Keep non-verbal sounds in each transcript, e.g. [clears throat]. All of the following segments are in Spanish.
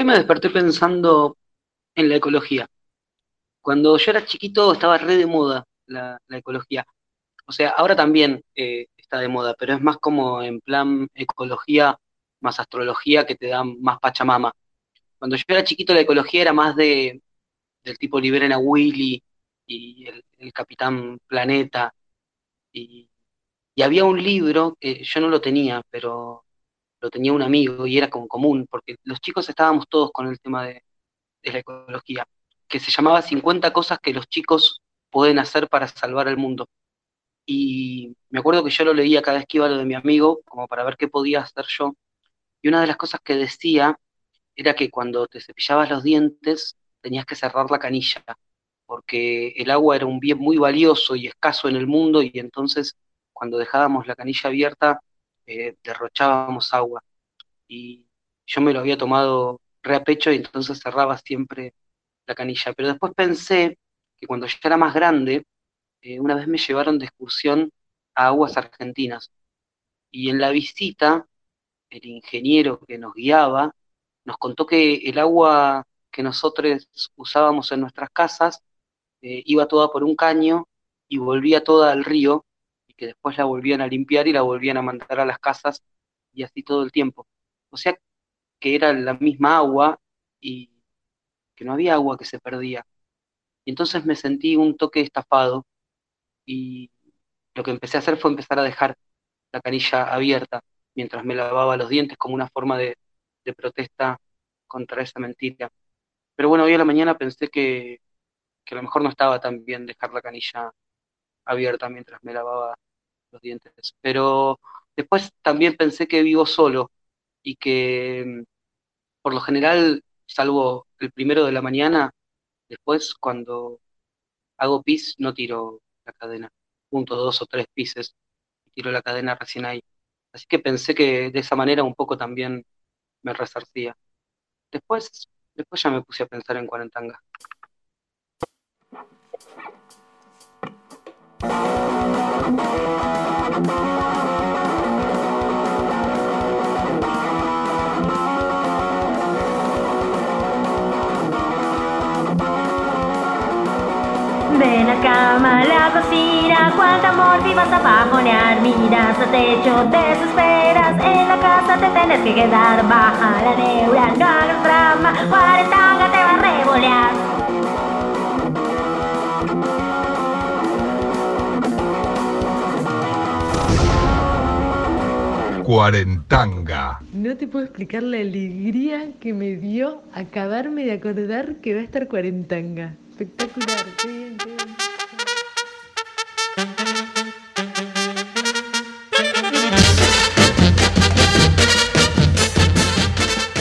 Hoy me desperté pensando en la ecología. Cuando yo era chiquito estaba re de moda la, ecología. O sea, ahora también eh, está de moda, pero es más como en plan ecología más astrología que te da más pachamama. Cuando yo era chiquito la ecología era más de del tipo Liberen a Willy y el, Capitán Planeta. Y, había un libro, que yo no lo tenía, pero lo tenía un amigo y era como común, porque los chicos estábamos todos con el tema de, la ecología, que se llamaba 50 cosas que los chicos pueden hacer para salvar el mundo. Y me acuerdo que yo lo leía cada vez que iba lo de mi amigo, como para ver qué podía hacer yo. Y una de las cosas que decía era que cuando te cepillabas los dientes tenías que cerrar la canilla, porque el agua era un bien muy valioso y escaso en el mundo y entonces cuando dejábamos la canilla abierta eh, derrochábamos agua. Y yo me lo había tomado re a pecho y entonces cerraba siempre la canilla. Pero después pensé que cuando yo era más grande, eh, una vez me llevaron de excursión a aguas argentinas. Y en la visita, el ingeniero que nos guiaba nos contó que el agua que nosotros usábamos en nuestras casas eh, iba toda por un caño y volvía toda al río que después la volvían a limpiar y la volvían a mandar a las casas y así todo el tiempo. O sea que era la misma agua y que no había agua que se perdía. Y entonces me sentí un toque estafado y lo que empecé a hacer fue empezar a dejar la canilla abierta mientras me lavaba los dientes como una forma de, protesta contra esa mentira. Pero bueno, hoy a la mañana pensé que, que a lo mejor no estaba tan bien dejar la canilla abierta mientras me lavaba los dientes. Pero después también pensé que vivo solo y que mm, por lo general, salvo el primero de la mañana, después cuando hago pis no tiro la cadena, punto dos o tres pises, tiro la cadena recién ahí. Así que pensé que de esa manera un poco también me resarcía. Después, después ya me puse a pensar en Cuarentanga. Cama a la cocina, cuánto amor vivas a bajonear Miras al techo, desesperas, en la casa te tienes que quedar Baja la neura, no hagas drama, cuarentanga te va a revolear Cuarentanga. No te puedo explicar la alegría que me dio acabarme de acordar que va a estar Cuarentanga. Espectacular, qué bien, qué bien.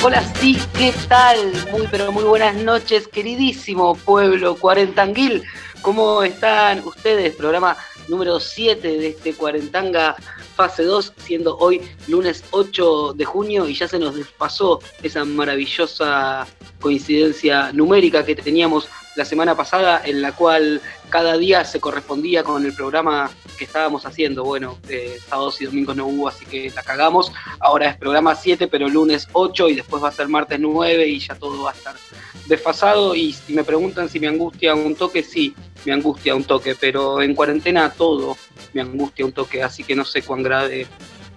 Hola, sí, ¿qué tal? Muy, pero muy buenas noches, queridísimo pueblo cuarentanguil. ¿Cómo están ustedes? Programa número 7 de este Cuarentanga fase 2, siendo hoy lunes 8 de junio y ya se nos pasó esa maravillosa coincidencia numérica que teníamos la semana pasada, en la cual cada día se correspondía con el programa que estábamos haciendo. Bueno, eh, sábados y domingos no hubo, así que la cagamos. Ahora es programa 7, pero lunes 8 y después va a ser martes 9 y ya todo va a estar desfasado. Y si me preguntan si me angustia un toque, sí, me angustia un toque, pero en cuarentena todo me angustia un toque, así que no sé cuán grave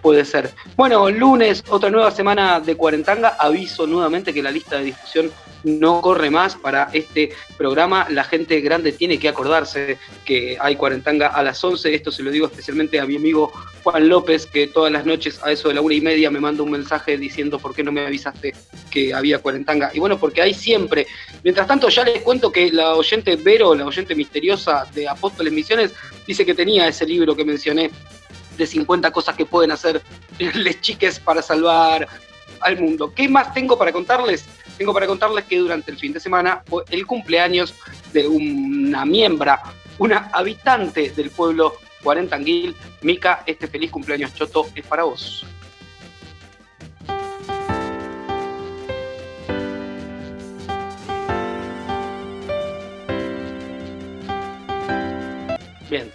puede ser. Bueno, lunes, otra nueva semana de cuarentanga. Aviso nuevamente que la lista de discusión no corre más para este programa. La gente grande tiene que acordarse que hay cuarentanga a las 11. Esto se lo digo especialmente a mi amigo Juan López, que todas las noches a eso de la una y media me manda un mensaje diciendo por qué no me avisaste que había cuarentanga. Y bueno, porque hay siempre. Mientras tanto, ya les cuento que la oyente Vero, la oyente misteriosa de Apóstoles Misiones, dice que tenía ese libro que mencioné de 50 cosas que pueden hacer [laughs] les chiques para salvar al mundo. ¿Qué más tengo para contarles? tengo para contarles que durante el fin de semana fue el cumpleaños de una miembra, una habitante del pueblo Cuarentanguil. Mica, este feliz cumpleaños choto es para vos. Bien,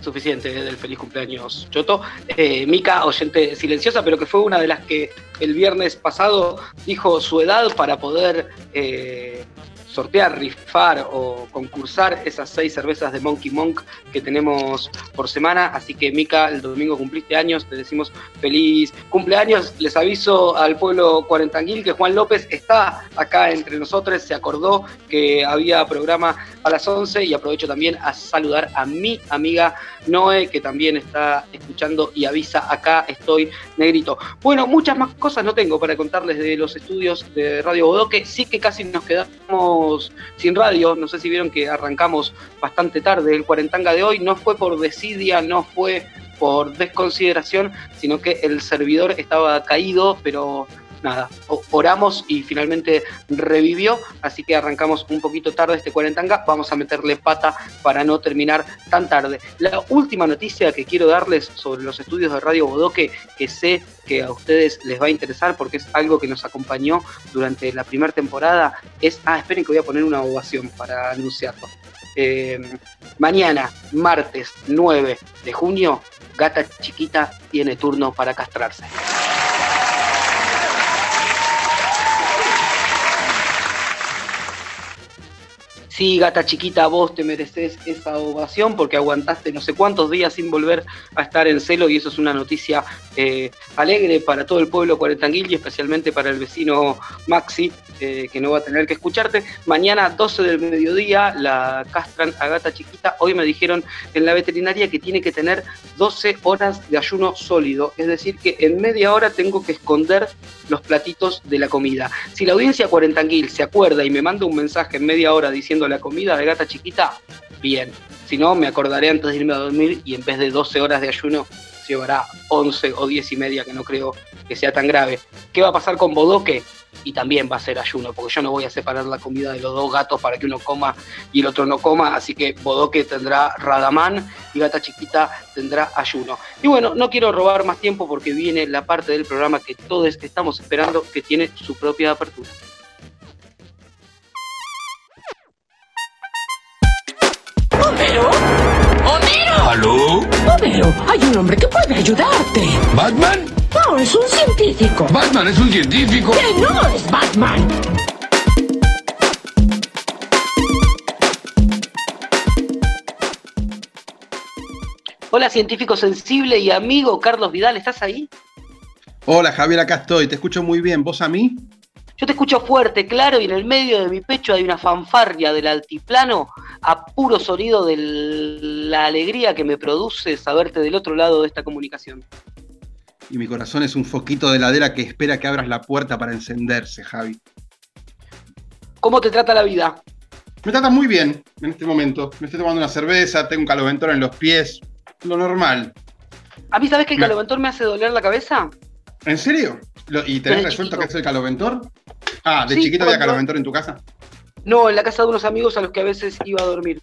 suficiente del feliz cumpleaños Choto. Eh, Mica, oyente silenciosa, pero que fue una de las que el viernes pasado dijo su edad para poder eh, sortear, rifar o concursar esas seis cervezas de Monkey Monk que tenemos por semana. Así que Mica, el domingo cumpliste años, te decimos feliz cumpleaños. Les aviso al pueblo cuarentanguil que Juan López está acá entre nosotros, se acordó que había programa a las 11 y aprovecho también a saludar a mi amiga Noé, que también está escuchando y avisa, acá estoy negrito. Bueno, muchas más cosas no tengo para contarles de los estudios de Radio Bodoque, sí que casi nos quedamos sin radio, no sé si vieron que arrancamos bastante tarde. El cuarentanga de hoy, no fue por desidia, no fue por desconsideración, sino que el servidor estaba caído, pero nada, oramos y finalmente revivió, así que arrancamos un poquito tarde este cuarentanga, vamos a meterle pata para no terminar tan tarde. La última noticia que quiero darles sobre los estudios de Radio Bodoque, que sé que a ustedes les va a interesar porque es algo que nos acompañó durante la primera temporada, es, ah, esperen que voy a poner una ovación para anunciarlo. Eh, mañana, martes 9 de junio, Gata Chiquita tiene turno para castrarse. Sí, gata chiquita, vos te mereces esa ovación porque aguantaste no sé cuántos días sin volver a estar en celo y eso es una noticia eh, alegre para todo el pueblo cuarentanguil y especialmente para el vecino Maxi, eh, que no va a tener que escucharte. Mañana 12 del mediodía la castran a gata chiquita. Hoy me dijeron en la veterinaria que tiene que tener 12 horas de ayuno sólido, es decir, que en media hora tengo que esconder los platitos de la comida. Si la audiencia cuarentanguil se acuerda y me manda un mensaje en media hora diciendo la comida de gata chiquita, bien. Si no, me acordaré antes de irme a dormir y en vez de 12 horas de ayuno, llevará 11 o 10 y media, que no creo que sea tan grave. ¿Qué va a pasar con Bodoque? Y también va a ser ayuno, porque yo no voy a separar la comida de los dos gatos para que uno coma y el otro no coma, así que Bodoque tendrá Radamán y Gata Chiquita tendrá ayuno. Y bueno, no quiero robar más tiempo porque viene la parte del programa que todos estamos esperando, que tiene su propia apertura. ¿Homero? ¡Homero! ¿Aló? Homero, hay un hombre que puede ayudarte. ¿Batman? No, es un científico. Batman es un científico. ¡Que no es Batman! Hola, científico sensible y amigo Carlos Vidal, ¿estás ahí? Hola Javier, acá estoy, te escucho muy bien. ¿Vos a mí? Yo te escucho fuerte, claro, y en el medio de mi pecho hay una fanfarria del altiplano a puro sonido de la alegría que me produce saberte del otro lado de esta comunicación. Y mi corazón es un foquito de heladera que espera que abras la puerta para encenderse, Javi. ¿Cómo te trata la vida? Me trata muy bien en este momento. Me estoy tomando una cerveza, tengo un caloventor en los pies. Lo normal. ¿A mí sabes que el Me- caloventor me hace doler la cabeza? ¿En serio? Lo- ¿Y tenés resuelto chiquito. que es el caloventor? Ah, ¿de Sí, chiquito había caloventor en tu casa? No, en la casa de unos amigos a los que a veces iba a dormir.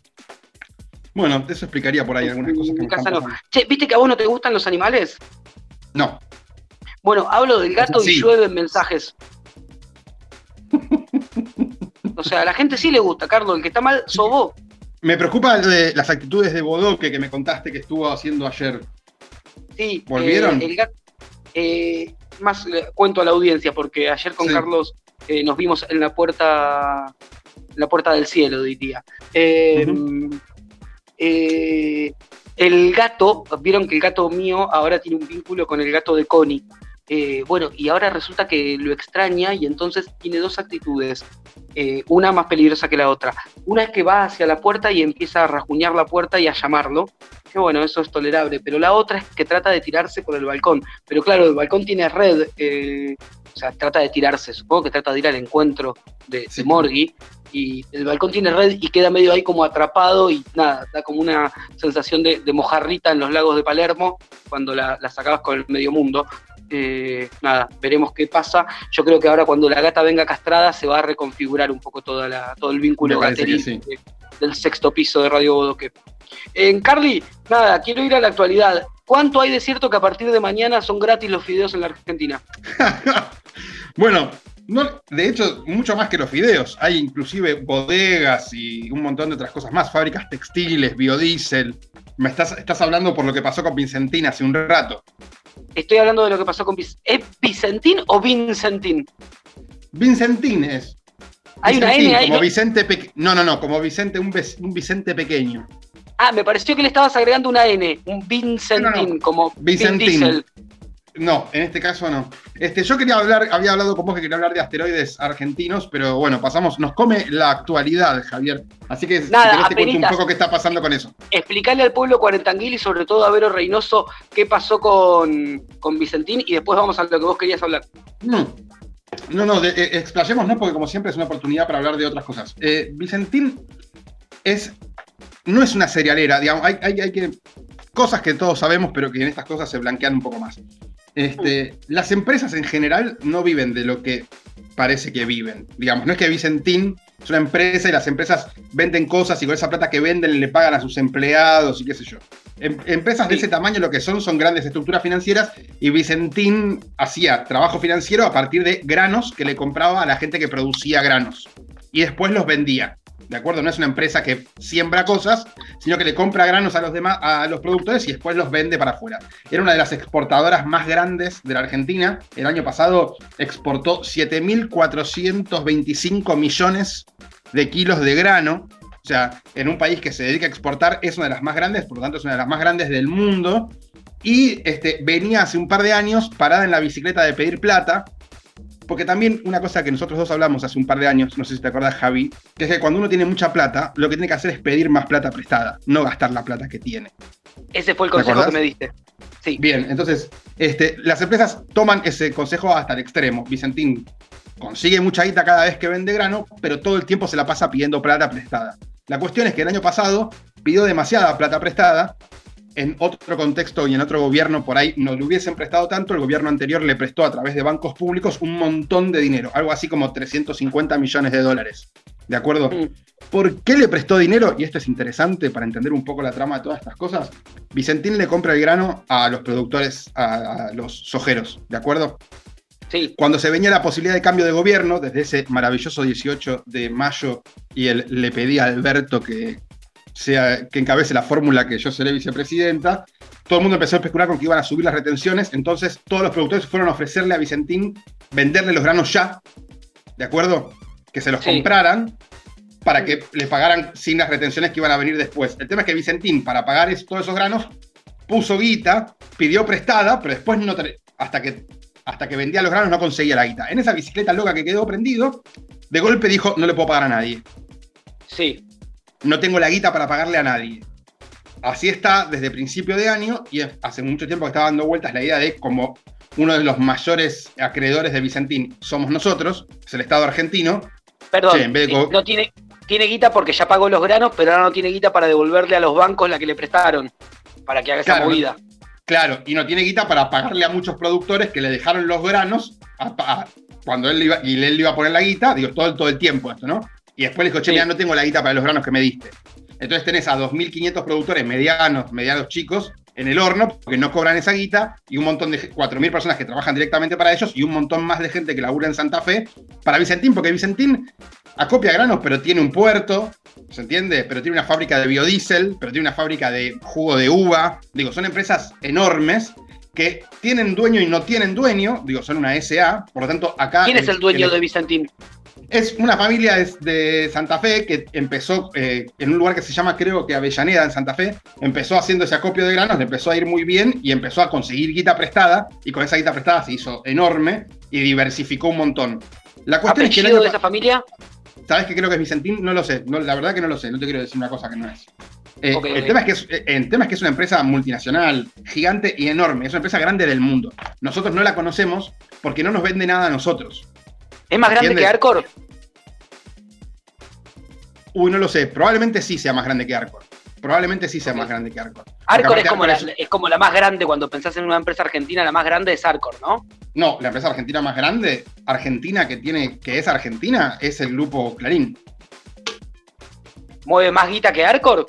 Bueno, eso explicaría por ahí algunas cosas que En casa no. Che, ¿viste que a vos no te gustan los animales? No, Bueno, hablo del gato y Sí. llueven mensajes. O sea, a la gente sí le gusta, Carlos. El que está mal sos vos. me preocupa de las actitudes de Bodoque que me contaste que estuvo haciendo ayer. Sí. ¿Volvieron? eh, el gato, eh, más le cuento a la audiencia, porque ayer con Sí. Carlos eh, nos vimos en la puerta, en la puerta del cielo, diría. Eh, eh, el gato, vieron que el gato mío ahora tiene un vínculo con el gato de Connie. Eh, bueno, y ahora resulta que lo extraña y entonces tiene dos actitudes, eh, una más peligrosa que la otra. Una es que va hacia la puerta y empieza a rajuñar la puerta y a llamarlo, que bueno, eso es tolerable, pero la otra es que trata de tirarse por el balcón. Pero claro, el balcón tiene red, eh, o sea, trata de tirarse, supongo que trata de ir al encuentro de, de Sí. Morgui, y el balcón tiene red y queda medio ahí como atrapado y nada, da como una sensación de, de mojarrita en los lagos de Palermo cuando la, la sacabas con el medio mundo. Eh, nada, veremos qué pasa. Yo creo que ahora cuando la gata venga castrada se va a reconfigurar un poco toda la, todo el vínculo gateril sí. de- del sexto piso de Radio Bodoque. En Carly, nada, quiero ir a la actualidad. ¿Cuánto hay de cierto que a partir de mañana son gratis los fideos en la Argentina? [laughs] bueno, no, de hecho, mucho más que los fideos. Hay inclusive bodegas y un montón de otras cosas más, fábricas textiles, biodiesel. me estás, estás hablando por lo que pasó con Vincentín hace un rato. Estoy hablando de lo que pasó con Vic- ¿Es Vicentín o Vincentín? Vincentín es. Hay una Vicentín, N ahí. Como ¿no? Vicente Pe- No, no, no, como Vicente, un, Vicente pequeño. Ah, me pareció que le estabas agregando una N, un Vincentín, No, no. como Vin Vicentín. Diesel. No, en este caso no. Este, yo quería hablar, había hablado con vos que quería hablar de asteroides argentinos, pero bueno, pasamos, nos come la actualidad, Javier. Así que Nada, si querés te cuento un poco qué está pasando con eso. Explicarle al pueblo cuarentanguil y sobre todo a Vero Reynoso qué pasó con, con Vicentín y después vamos a lo que vos querías hablar. No, no, no, de- eh, explayémonos porque como siempre es una oportunidad para hablar de otras cosas. Eh, Vicentín es, no es una serialera, digamos, hay, hay, hay que, cosas que todos sabemos, pero que en estas cosas se blanquean un poco más. Este, las empresas en general no viven de lo que parece que viven. Digamos, no es que Vicentín es una empresa y las empresas venden cosas y con esa plata que venden le pagan a sus empleados y qué sé yo. Em- empresas de ese tamaño lo que son son grandes estructuras financieras y Vicentín hacía trabajo financiero a partir de granos que le compraba a la gente que producía granos y después los vendía. ¿De acuerdo? No es una empresa que siembra cosas, sino que le compra granos a los demás, a los productores y después los vende para afuera. Era una de las exportadoras más grandes de la Argentina. El año pasado exportó 7.425 millones de kilos de grano. O sea, en un país que se dedica a exportar es una de las más grandes, por lo tanto es una de las más grandes del mundo. Y este, venía hace un par de años parada en la bicicleta de pedir plata, porque también una cosa que nosotros dos hablamos hace un par de años, no sé si te acuerdas Javi, que es que cuando uno tiene mucha plata, lo que tiene que hacer es pedir más plata prestada, no gastar la plata que tiene. Ese fue el ¿Te consejo acordás? que me diste. Sí. Bien, entonces, este, las empresas toman ese consejo hasta el extremo. Vicentín consigue mucha guita cada vez que vende grano, pero todo el tiempo se la pasa pidiendo plata prestada. La cuestión es que el año pasado pidió demasiada plata prestada. En otro contexto y en otro gobierno por ahí no le hubiesen prestado tanto, el gobierno anterior le prestó a través de bancos públicos un montón de dinero, algo así como 350 millones de dólares. ¿De acuerdo? Mm. ¿Por qué le prestó dinero? Y esto es interesante para entender un poco la trama de todas estas cosas. Vicentín le compra el grano a los productores, a, a los sojeros, ¿de acuerdo? Sí. Cuando se venía la posibilidad de cambio de gobierno, desde ese maravilloso 18 de mayo, y él le pedía a Alberto que, sea, que encabece la fórmula que yo seré vicepresidenta, todo el mundo empezó a especular con que iban a subir las retenciones, entonces todos los productores fueron a ofrecerle a Vicentín venderle los granos ya, ¿de acuerdo? Que se los Sí. compraran para que le pagaran sin las retenciones que iban a venir después. El tema es que Vicentín, para pagar es- todos esos granos, puso guita, pidió prestada, pero después no hasta que hasta que vendía los granos no conseguía la guita. En esa bicicleta loca que quedó prendido, de golpe dijo, no le puedo pagar a nadie. Sí. No tengo la guita para pagarle a nadie. Así está desde principio de año y hace mucho tiempo que estaba dando vueltas la idea de como uno de los mayores acreedores de Vicentín somos nosotros, es el Estado argentino. Perdón. Sí, en vez de co- no tiene, tiene guita porque ya pagó los granos, pero ahora no tiene guita para devolverle a los bancos la que le prestaron. Para que haga esa movida. Claro, y no tiene guita para pagarle a muchos productores que le dejaron los granos a- a- cuando él iba, y él le iba a poner la guita, digo, todo, todo el tiempo esto, ¿no? Y después le dijo, che, Sí. mira, no tengo la guita para los granos que me diste. Entonces tenés a 2.500 productores medianos, medianos chicos, en el horno, porque no cobran esa guita, y un montón de, ge- 4.000 personas que trabajan directamente para ellos, y un montón más de gente que labura en Santa Fe, para Vicentín, porque Vicentín acopia granos, pero tiene un puerto, ¿se entiende? Pero tiene una fábrica de biodiesel, pero tiene una fábrica de jugo de uva. Digo, son empresas enormes que tienen dueño y no tienen dueño. Digo, son una SA. Por lo tanto, acá. ¿Quién es el dueño de Vicentín? Es una familia de, Santa Fe que empezó eh, en un lugar que se llama, creo que Avellaneda, en Santa Fe. Empezó haciendo ese acopio de granos, le empezó a ir muy bien y empezó a conseguir guita prestada. Y con esa guita prestada se hizo enorme y diversificó un montón. La cuestión es que el ¿Apellido año de esa familia? ¿Sabes qué creo que es Vicentín? No lo sé. No, la verdad que no lo sé. No te quiero decir una cosa que no es. Eh, el, tema es que es, eh, el tema es que es una empresa multinacional, gigante y enorme. Es una empresa grande del mundo. Nosotros no la conocemos porque no nos vende nada a nosotros. ¿Es más grande ¿Entiendes? que Arcor? Uy, no lo sé. Probablemente sí sea más grande que Arcor. Probablemente sí sea más grande que Arcor. Arcor es como, la, Arcor es como la más grande cuando pensás en una empresa argentina, la más grande es Arcor, ¿no? No, la empresa argentina más grande, Argentina que tiene, que es Argentina, es el grupo Clarín. ¿Mueve más guita que Arcor?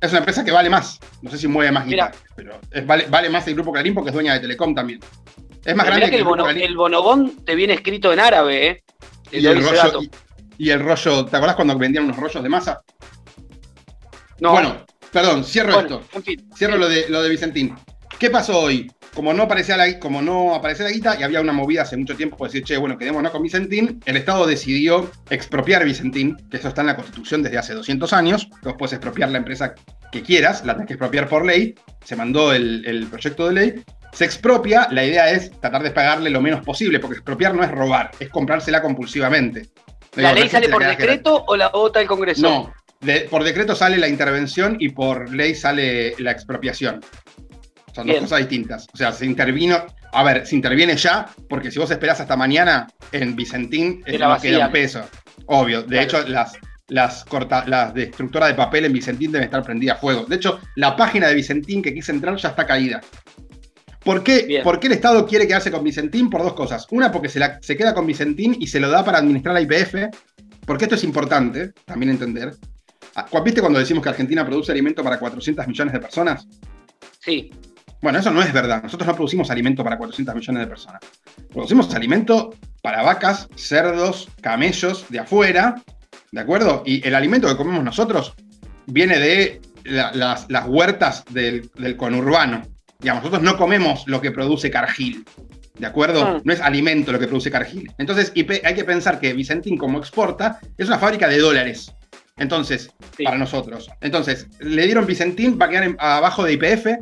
Es una empresa que vale más. No sé si mueve más guita, pero es- vale, vale más el grupo Clarín porque es dueña de Telecom también. Es más grande que el, bono- el bonobón te viene escrito en árabe, ¿eh? Te y el, rollo, y, y el rollo, ¿te acordás cuando vendían unos rollos de masa? No, Bueno, Perdón, cierro Bueno, esto. en fin. Cierro lo de, lo de Vicentín. ¿Qué pasó hoy? Como no, aparecía la, como no aparecía la guita y había una movida hace mucho tiempo de decir, che, bueno, quedémonos con Vicentín, el Estado decidió expropiar Vicentín, que eso está en la Constitución desde hace 200 años. Vos puedes expropiar la empresa que quieras, la tenés que expropiar por ley. Se mandó el, el proyecto de ley. Se expropia, la idea es tratar de pagarle lo menos posible, porque expropiar no es robar, es comprársela compulsivamente. ¿La Digo, ley sale la por decreto o la vota el Congreso? No, de- por decreto sale la intervención y por ley sale la expropiación. Son Bien. dos cosas distintas. O sea, se intervino. A ver, se interviene ya, porque si vos esperás hasta mañana, en Vicentín eh, Te la no queda un peso. Obvio. De Claro. hecho, las, las, corta, las destructoras de papel en Vicentín deben estar prendidas a fuego. De hecho, la página de Vicentín que quise entrar ya está caída. ¿Por qué. ¿Por qué el Estado quiere quedarse con Vicentín? Por dos cosas. Una, porque se, la- se queda con Vicentín y se lo da para administrar la IPF, porque esto es importante también entender. Ah, ¿cu- ¿Viste cuando decimos que Argentina produce alimento para 400 millones de personas? Sí, Bueno, eso no es verdad. Nosotros no producimos alimento para 400 millones de personas. Producimos alimento para vacas, cerdos, camellos de afuera, ¿de acuerdo? Y el alimento que comemos nosotros viene de la- las, las huertas del, del conurbano. Digamos, nosotros no comemos lo que produce Cargill, ¿de acuerdo? Ah. No es alimento lo que produce Cargill. Entonces, hay que pensar que Vicentín, como exporta, es una fábrica de dólares. Entonces, Sí. para nosotros. Entonces, le dieron Vicentín, va a quedar en- abajo de IPF.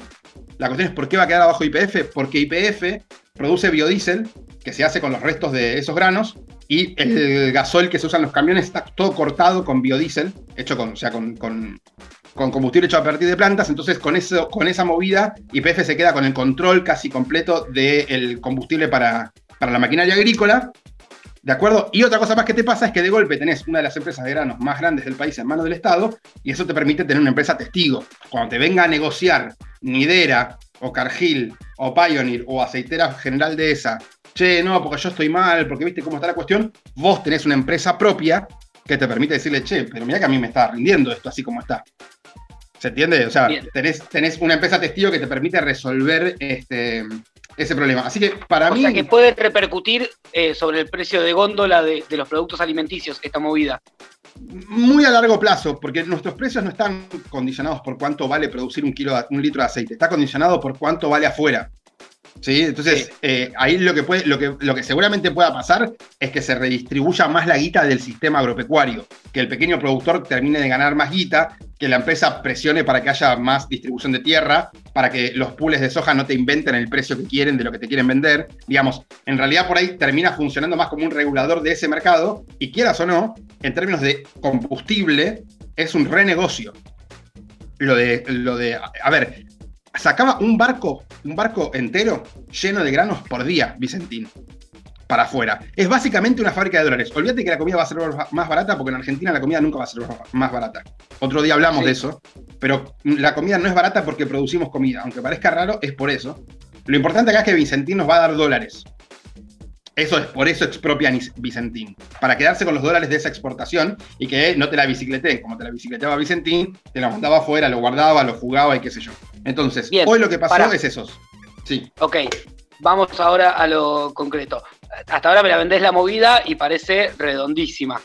La cuestión es por qué va a quedar abajo de IPF, porque IPF produce biodiesel, que se hace con los restos de esos granos, y el gasoil que se usa en los camiones está todo cortado con biodiesel, hecho con, o sea, con, con- con combustible hecho a partir de plantas. Entonces, con, eso, con esa movida, IPF se queda con el control casi completo del combustible para, para la maquinaria agrícola. ¿De acuerdo? Y otra cosa más que te pasa es que de golpe tenés una de las empresas de granos más grandes del país en manos del Estado y eso te permite tener una empresa testigo. Cuando te venga a negociar Nidera o Cargill o Pioneer o Aceitera General de esa, che, no, porque yo estoy mal, porque viste cómo está la cuestión, vos tenés una empresa propia que te permite decirle, che, pero mira que a mí me está rindiendo esto así como está. ¿Se entiende? O sea, tenés, tenés una empresa testigo que te permite resolver este, ese problema. Así que para o mí... sea que puede repercutir eh, sobre el precio de góndola de, de los productos alimenticios esta movida. muy a largo plazo, porque nuestros precios no están condicionados por cuánto vale producir un, kilo, un litro de aceite, está condicionado por cuánto vale afuera. ¿Sí? Entonces, Sí. eh, ahí lo que, puede, lo, que, lo que seguramente pueda pasar es que se redistribuya más la guita del sistema agropecuario, que el pequeño productor termine de ganar más guita, que la empresa presione para que haya más distribución de tierra, para que los pools de soja no te inventen el precio que quieren de lo que te quieren vender. Digamos, en realidad por ahí termina funcionando más como un regulador de ese mercado, y quieras o no, en términos de combustible, es un renegocio. Lo de, lo de, a ver, sacaba un barco, un barco entero lleno de granos por día, Vicentín, para afuera. Es básicamente una fábrica de dólares. Olvídate que la comida va a ser más barata, porque en Argentina la comida nunca va a ser más barata. Otro día hablamos Sí. de eso, pero la comida no es barata porque producimos comida. Aunque parezca raro, es por eso. Lo importante acá es que Vicentín nos va a dar dólares. Eso es, por eso expropian Vicentín. Para quedarse con los dólares de esa exportación y que no te la bicicleteen. Como te la bicicleteaba Vicentín, te la mandaba afuera, lo guardaba, lo jugaba y qué sé yo. Entonces, Bien, hoy lo que pasó es eso. Sí. Ok, vamos ahora a lo concreto. Hasta ahora me la vendés la movida y parece redondísima.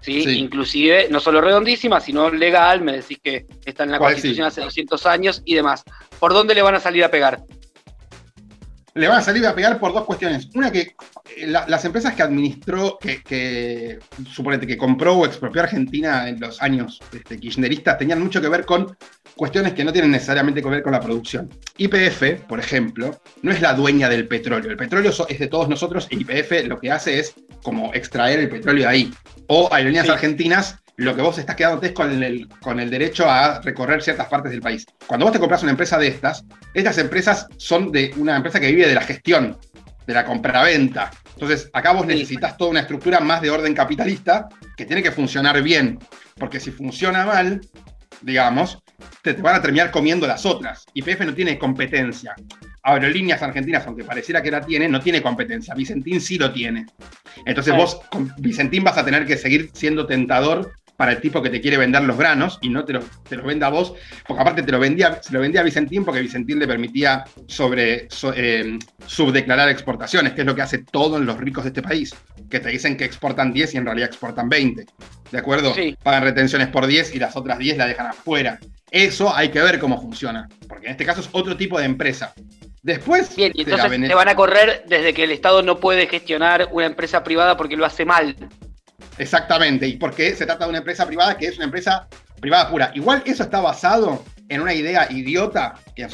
¿Sí? Sí. Inclusive, no solo redondísima, sino legal, me decís que está en la ¿Cuál Constitución sí? hace 200 años y demás. ¿Por dónde le van a salir a pegar? Le van a salir a pegar por dos cuestiones. Una que eh, la- las empresas que administró, que, que suponete que compró o expropió Argentina en los años este, kirchneristas, tenían mucho que ver con cuestiones que no tienen necesariamente que ver con la producción. YPF, por ejemplo, no es la dueña del petróleo. El petróleo es de todos nosotros y YPF lo que hace es como extraer el petróleo de ahí. O Aerolíneas Sí. Argentinas, lo que vos estás quedándote es con el, con el derecho a recorrer ciertas partes del país. Cuando vos te compras una empresa de estas, estas empresas son de una empresa que vive de la gestión, de la compraventa. Entonces, acá vos necesitas toda una estructura más de orden capitalista que tiene que funcionar bien. Porque si funciona mal, digamos, te, te van a terminar comiendo las otras. YPF no tiene competencia. Aerolíneas Argentinas, aunque pareciera que la tiene, no tiene competencia. Vicentín sí lo tiene. Entonces vos con Vicentín vas a tener que seguir siendo tentador para el tipo que te quiere vender los granos y no te los te los venda a vos, porque aparte te lo vendía, se lo vendía a Vicentín porque Vicentín le permitía sobre so- eh, subdeclarar exportaciones, que es lo que hace todos los ricos de este país, que te dicen que exportan 10 y en realidad exportan 20. ¿De acuerdo? Sí. Pagan retenciones por 10 y las otras 10 la dejan afuera. Eso hay que ver cómo funciona, porque en este caso es otro tipo de empresa. Después, Bien, y entonces te van a correr desde que el Estado no puede gestionar una empresa privada porque lo hace mal. Exactamente, y porque se trata de una empresa privada que es una empresa privada pura. Igual eso está basado en una idea idiota, que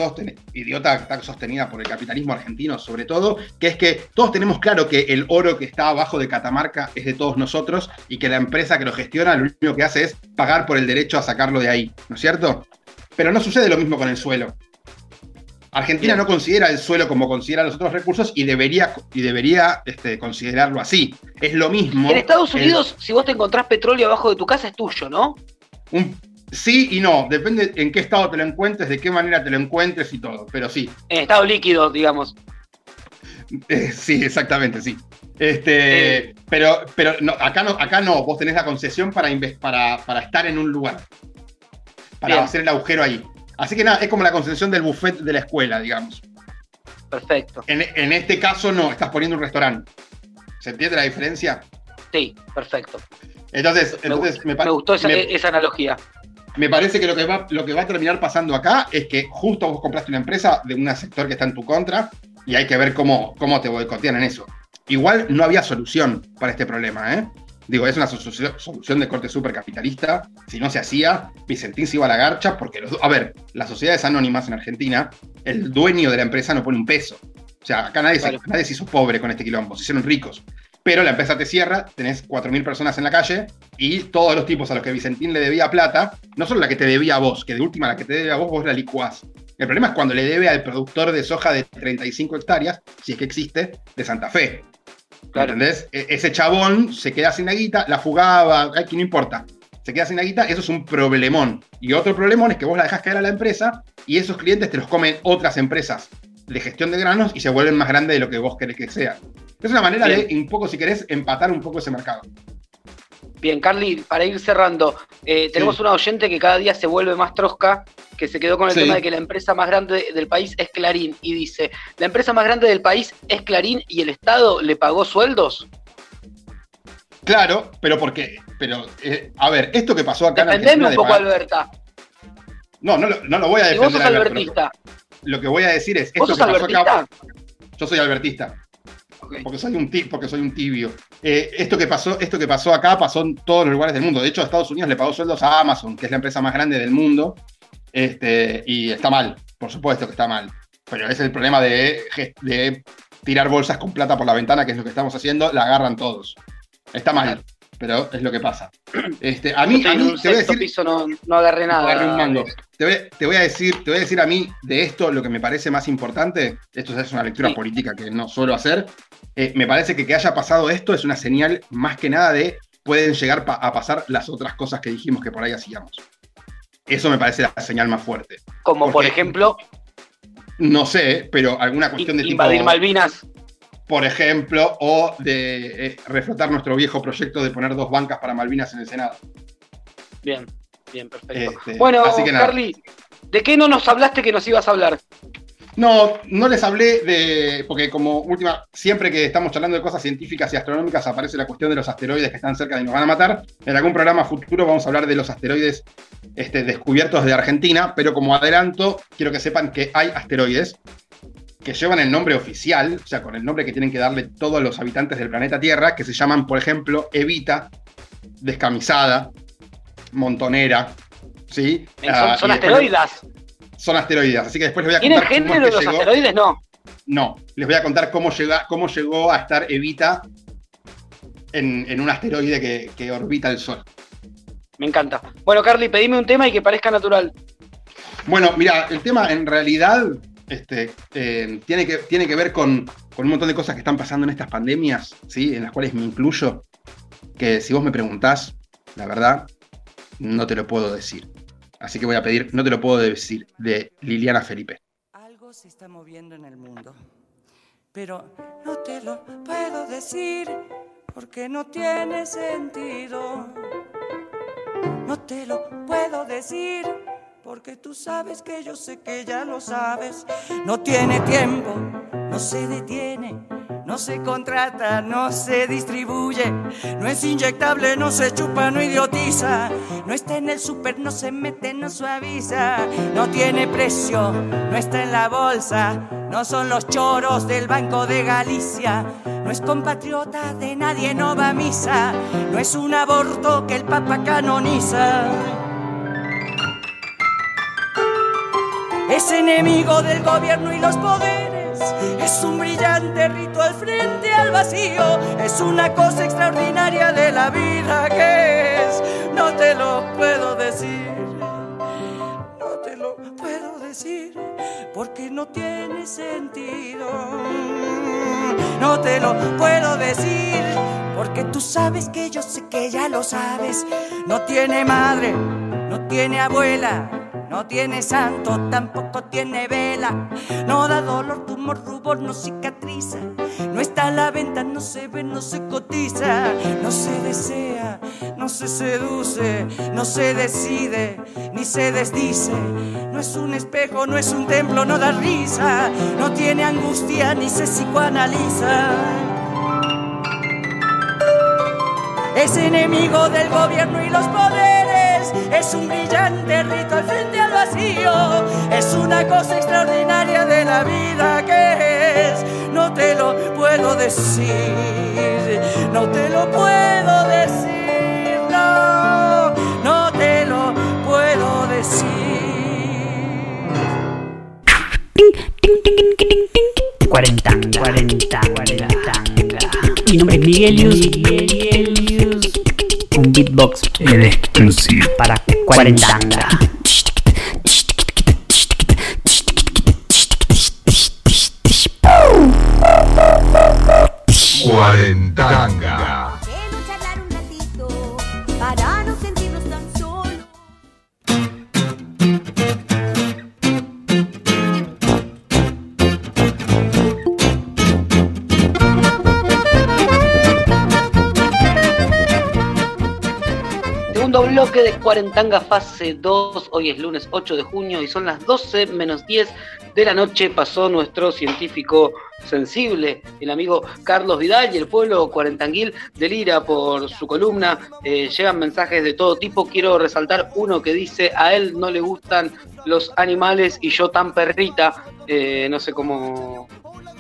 idiota está sostenida por el capitalismo argentino sobre todo, que es que todos tenemos claro que el oro que está abajo de Catamarca es de todos nosotros y que la empresa que lo gestiona lo único que hace es pagar por el derecho a sacarlo de ahí, ¿no es cierto? Pero no sucede lo mismo con el suelo. Argentina no considera el suelo como considera los otros recursos y debería, y debería este, considerarlo así. Es lo mismo. En Estados el- Unidos, si vos te encontrás petróleo abajo de tu casa, es tuyo, ¿no? Un- sí y no, depende en qué estado te lo encuentres, de qué manera te lo encuentres y todo, pero sí, En estado líquido, digamos. Eh, sí, exactamente, sí. Este, pero, pero no, acá no, acá no, vos tenés la concesión para, inves- para, para estar en un lugar, para Bien. hacer el agujero ahí. Así que nada, es como la concesión del buffet de la escuela, digamos. Perfecto. En, en este caso no, estás poniendo un restaurante. ¿Se entiende la diferencia? Sí, perfecto. Entonces, Me, entonces me, gustó esa, me- esa analogía. Me parece que lo que, va, lo que va a terminar pasando acá es que justo vos compraste una empresa de un sector que está en tu contra y hay que ver cómo, cómo te boicotean en eso. Igual no había solución para este problema, ¿eh? Digo, es una solución, de corte supercapitalista. Si no se hacía, Vicentín se iba a la garcha porque los... A ver, las sociedades anónimas en Argentina, el dueño de la empresa no pone un peso. O sea, acá nadie, se, nadie se hizo pobre con este quilombo, se hicieron ricos. Pero la empresa te cierra, tenés 4.000 personas en la calle y todos los tipos a los que Vicentín le debía plata, no solo la que te debía a vos, que de última la que te debe a vos, vos la licuás. El problema es cuando le debe al productor de soja de 35 hectáreas, si es que existe, de Santa Fe. Claro. ¿Entendés? E- ese chabón se queda sin la guita, la jugaba, ay, que no importa. Se queda sin la guita, eso es un problemón. Y otro problemón es que vos la dejás caer a la empresa y esos clientes te los comen otras empresas de gestión de granos y se vuelven más grandes de lo que vos querés que sean. Es una manera de, un poco, si querés, empatar un poco ese mercado. Bien, Carly, para ir cerrando, eh, tenemos Sí. una oyente que cada día se vuelve más trosca, que se quedó con el Sí. tema de que la empresa más grande del país es Clarín y dice, la empresa más grande del país es Clarín y el Estado le pagó sueldos. Claro, pero porque, pero, eh, a ver, esto que pasó acá en Defendeme Argentina un poco, Alberta. No, no, no lo voy a Si vos defender. sos Alberto, lo- albertista, Lo que voy a decir es, esto ¿vos sos que pasó albertista? acá, yo soy albertista. Porque soy un, ti- porque soy un tibio. Eh, esto, que pasó, esto que pasó acá pasó en todos los lugares del mundo. De hecho, Estados Unidos le pagó sueldos a Amazon, que es la empresa más grande del mundo, este, y está mal, por supuesto que está mal. Pero es el problema de, de tirar bolsas con plata por la ventana, que es lo que estamos haciendo, la agarran todos. Está mal, pero es lo que pasa. Este, a mí, a mí te voy a decir, piso no, no agarré nada. agarré un mango. Te voy, te voy a decir, te voy a decir a mí de esto lo que me parece más importante. Esto es una lectura Sí. política que no suelo hacer. Eh, me parece que que haya pasado esto es una señal más que nada de pueden llegar pa- a pasar las otras cosas que dijimos que por ahí hacíamos. Eso me parece la señal más fuerte. Como por ejemplo, No sé, pero alguna cuestión de tipo, invadir Malvinas. Por ejemplo, o de eh, reflotar nuestro viejo proyecto de poner dos bancas para Malvinas en el Senado. Bien, bien, perfecto. Este, bueno, así que nada. Carly, ¿de qué no nos hablaste que nos ibas a hablar? No, no les hablé de. Porque, como última, siempre que estamos charlando de cosas científicas y astronómicas, aparece la cuestión de los asteroides que están cerca y nos van a matar. En algún programa futuro vamos a hablar de los asteroides este, descubiertos de Argentina, pero como adelanto, quiero que sepan que hay asteroides que llevan el nombre oficial, o sea, con el nombre que tienen que darle todos los habitantes del planeta Tierra, que se llaman, por ejemplo, Evita, Descamisada, Montonera. ¿Sí? Eh, Son, Ah, son y después- asteroides. Son asteroides, así que después les voy a ¿Tienen contar cómo género los llegó- asteroides? No. no, les voy a contar cómo, llega, cómo llegó a estar Evita en, en un asteroide que, que orbita el Sol. Me encanta. Bueno, Carly, pedime un tema y que parezca natural. Bueno, mira, el tema en realidad este, eh, tiene, que, tiene que ver con, con un montón de cosas que están pasando en estas pandemias, ¿sí? en las cuales me incluyo, que si vos me preguntás, la verdad, no te lo puedo decir. Así que voy a pedir, no te lo puedo decir, de Liliana Felipe. Algo se está moviendo en el mundo, pero no te lo puedo decir porque no tiene sentido. No te lo puedo decir porque tú sabes que yo sé que ya lo sabes. No tiene tiempo, no se detiene, no se contrata, no se distribuye, no es inyectable, no se chupa, no idiotiza, no está en el super, no se mete, no suaviza, no tiene precio, no está en la bolsa, no son los choros del Banco de Galicia, no es compatriota de nadie, no va a misa, no es un aborto que el Papa canoniza. Es enemigo del gobierno y los poderes. Es un brillante rito al frente al vacío. Es una cosa extraordinaria de la vida que es. No te lo puedo decir. No te lo puedo decir. Porque no tiene sentido. No te lo puedo decir. Porque tú sabes que yo sé que ya lo sabes. No tiene madre, no tiene abuela. No tiene santo, tampoco tiene vela. No da dolor, tumor, rubor, no cicatriza. No está a la venta, no se ve, no se cotiza. No se desea, no se seduce, no se decide, ni se desdice. No es un espejo, no es un templo, no da risa. No tiene angustia, ni se psicoanaliza. Es enemigo del gobierno y los poderes. Es un brillante rito al frente es una cosa extraordinaria de la vida que es. No te lo puedo decir, no te lo puedo decir, no, no te lo puedo decir. 40, 40, 40. Mi nombre es Miguel Un beatbox exclusivo para 40. 40. Bloque de Cuarentanga fase 2. Hoy es lunes 8 de junio y son las 12 menos 10 de la noche. Pasó nuestro científico sensible, el amigo Carlos Vidal y el pueblo cuarentanguil delira por su columna. Eh, llegan mensajes de todo tipo. Quiero resaltar uno que dice: A él no le gustan los animales y yo tan perrita. Eh, no sé cómo,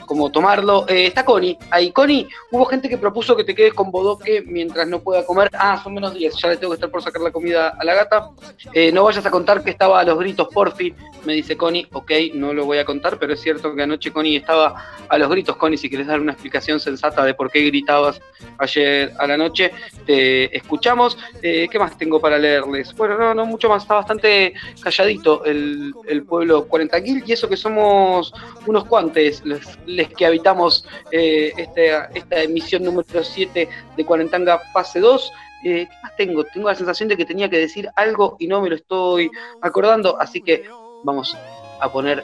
cómo tomarlo. Eh, está Connie. Ahí, Connie, hubo gente que propuso que te quedes con Bodoque mientras no pueda comer. Ah, son menos 10, ya le tengo que estar por sacar la comida a la gata. Eh, no vayas a contar que estaba a los gritos, porfi, me dice Connie. Ok, no lo voy a contar, pero es cierto que anoche Connie estaba a los gritos. Connie, si quieres dar una explicación sensata de por qué gritabas ayer a la noche, te escuchamos. Eh, ¿Qué más tengo para leerles? Bueno, no, no mucho más, está bastante calladito el, el pueblo cuarentanguil y eso que somos unos cuantes los, les que habitamos eh, esta emisión número 7 de Cuarentanga Fase 2. Eh, ¿Qué más tengo? Tengo la sensación de que tenía que decir algo y no me lo estoy acordando, así que vamos a poner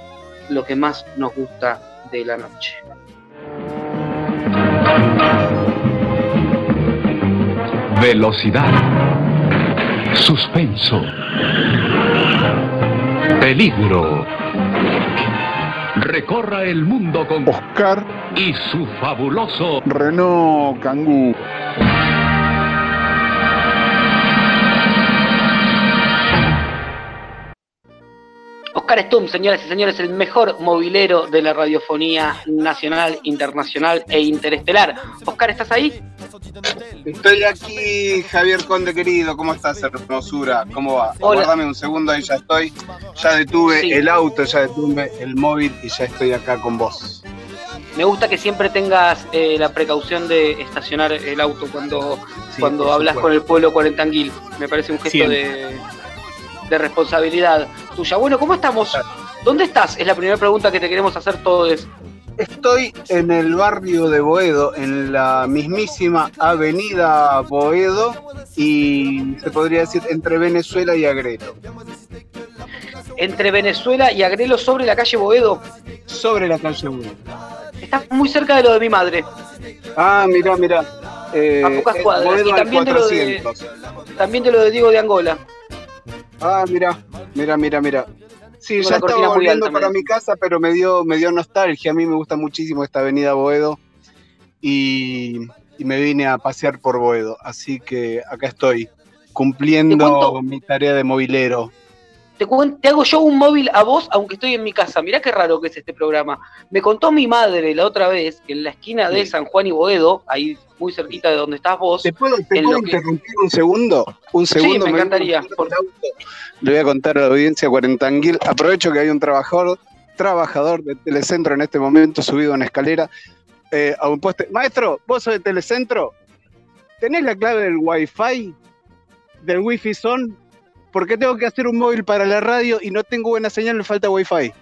lo que más nos gusta de la noche. Velocidad. Suspenso. Peligro. Recorra el mundo con Oscar y su fabuloso Renault Kangoo. Oscar Stum, señoras y señores, el mejor movilero de la radiofonía nacional, internacional e interestelar. Oscar, ¿estás ahí? Estoy aquí, Javier Conde querido, ¿cómo estás, hermosura? ¿Cómo va? Hola. Guárdame un segundo, ahí ya estoy. Ya detuve Sí. el auto, ya detuve el móvil y ya estoy acá con vos. Me gusta que siempre tengas eh, la precaución de estacionar el auto cuando, Sí, cuando hablas supuesto. con el pueblo cuarentanguil. Me parece un gesto Siempre. de, de responsabilidad tuya. Bueno, ¿cómo estamos? ¿Dónde estás? Es la primera pregunta que te queremos hacer todos. Estoy en el barrio de Boedo, en la mismísima avenida Boedo y se podría decir entre Venezuela y Agrelo. Entre Venezuela y Agrelo sobre la calle Boedo. Sobre la calle Boedo. Estás muy cerca de lo de mi madre. Ah, mirá, mirá. Eh, A pocas cuadras. Boedo Y al también de lo de- 400. También de lo de Diego de Angola. Ah, mira, mira, mira, mira. Sí, ya estaba volviendo para mi casa, pero me dio, me dio nostalgia. A mí me gusta muchísimo esta avenida Boedo. y, y me vine a pasear por Boedo. Así que acá estoy, cumpliendo mi tarea de movilero. Te, hago yo un móvil a vos, aunque estoy en mi casa. Mirá qué raro que es este programa. Me contó mi madre la otra vez que en la esquina de Sí. San Juan y Boedo, ahí muy cerquita de donde estás vos, ¿Te puedo, te En puedo lo que- interrumpir un segundo? Un segundo. sí, me encantaría. por-. Le voy a contar a la audiencia cuarentanguil. Aprovecho que hay un trabajador, trabajador de Telecentro en este momento subido a una escalera eh, a un poste. Maestro, ¿vos sos de Telecentro? ¿Tenés la clave del Wi-Fi? ¿Del Wi-Fi Zone? Porque tengo que hacer un móvil para la radio y no tengo buena señal, me falta Wi-Fi.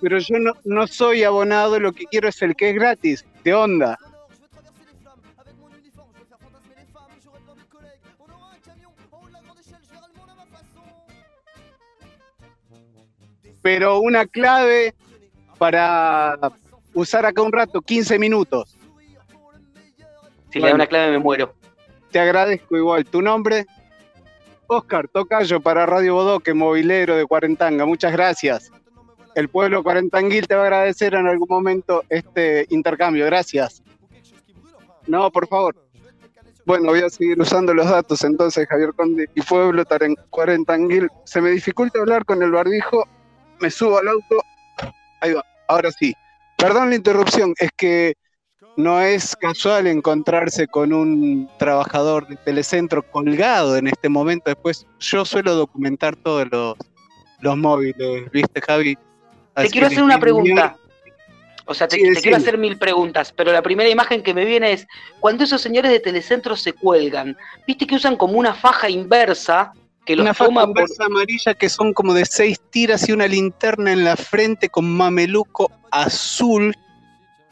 Pero yo no, no soy abonado, lo que quiero es el que es gratis. ¿Qué onda? Pero una clave para usar acá un rato, 15 minutos. Si le da una clave me muero. Te agradezco igual. ¿Tu nombre? Oscar Tocayo para Radio Bodoque, movilero de Cuarentanga. Muchas gracias. El pueblo cuarentanguil te va a agradecer en algún momento este intercambio. Gracias. No, por favor. Bueno, voy a seguir usando los datos entonces, Javier Conde y Pueblo Taren- Cuarentanguil. Se me dificulta hablar con el barbijo. Me subo al auto. Ahí va. Ahora sí. Perdón la interrupción. Es que no es casual encontrarse con un trabajador de telecentro colgado en este momento. Después, yo suelo documentar todos los, los móviles, ¿viste, Javi? Te quiero hacer una pregunta. O sea, te, Sí, te decime. quiero hacer mil preguntas, pero la primera imagen que me viene es cuando esos señores de Telecentro se cuelgan, viste que usan como una faja inversa que los Una faja toma por... inversa amarilla que son como de seis tiras y una linterna en la frente con mameluco azul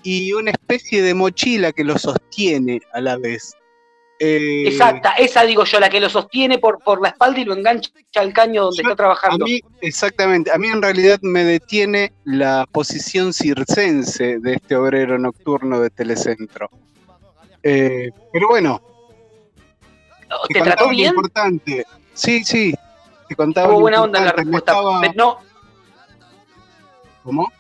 y una especie de mochila que lo sostiene a la vez. Eh, Exacta, esa digo yo, la que lo sostiene por, por la espalda y lo engancha al caño donde Yo- está trabajando. A mí, exactamente, a mí en realidad me detiene la posición circense de este obrero nocturno de Telecentro. Eh, pero bueno, te ¿Te contaba trató bien? importante. Sí, sí, te contaba Hubo buena onda la respuesta. estaba- No, ¿Cómo?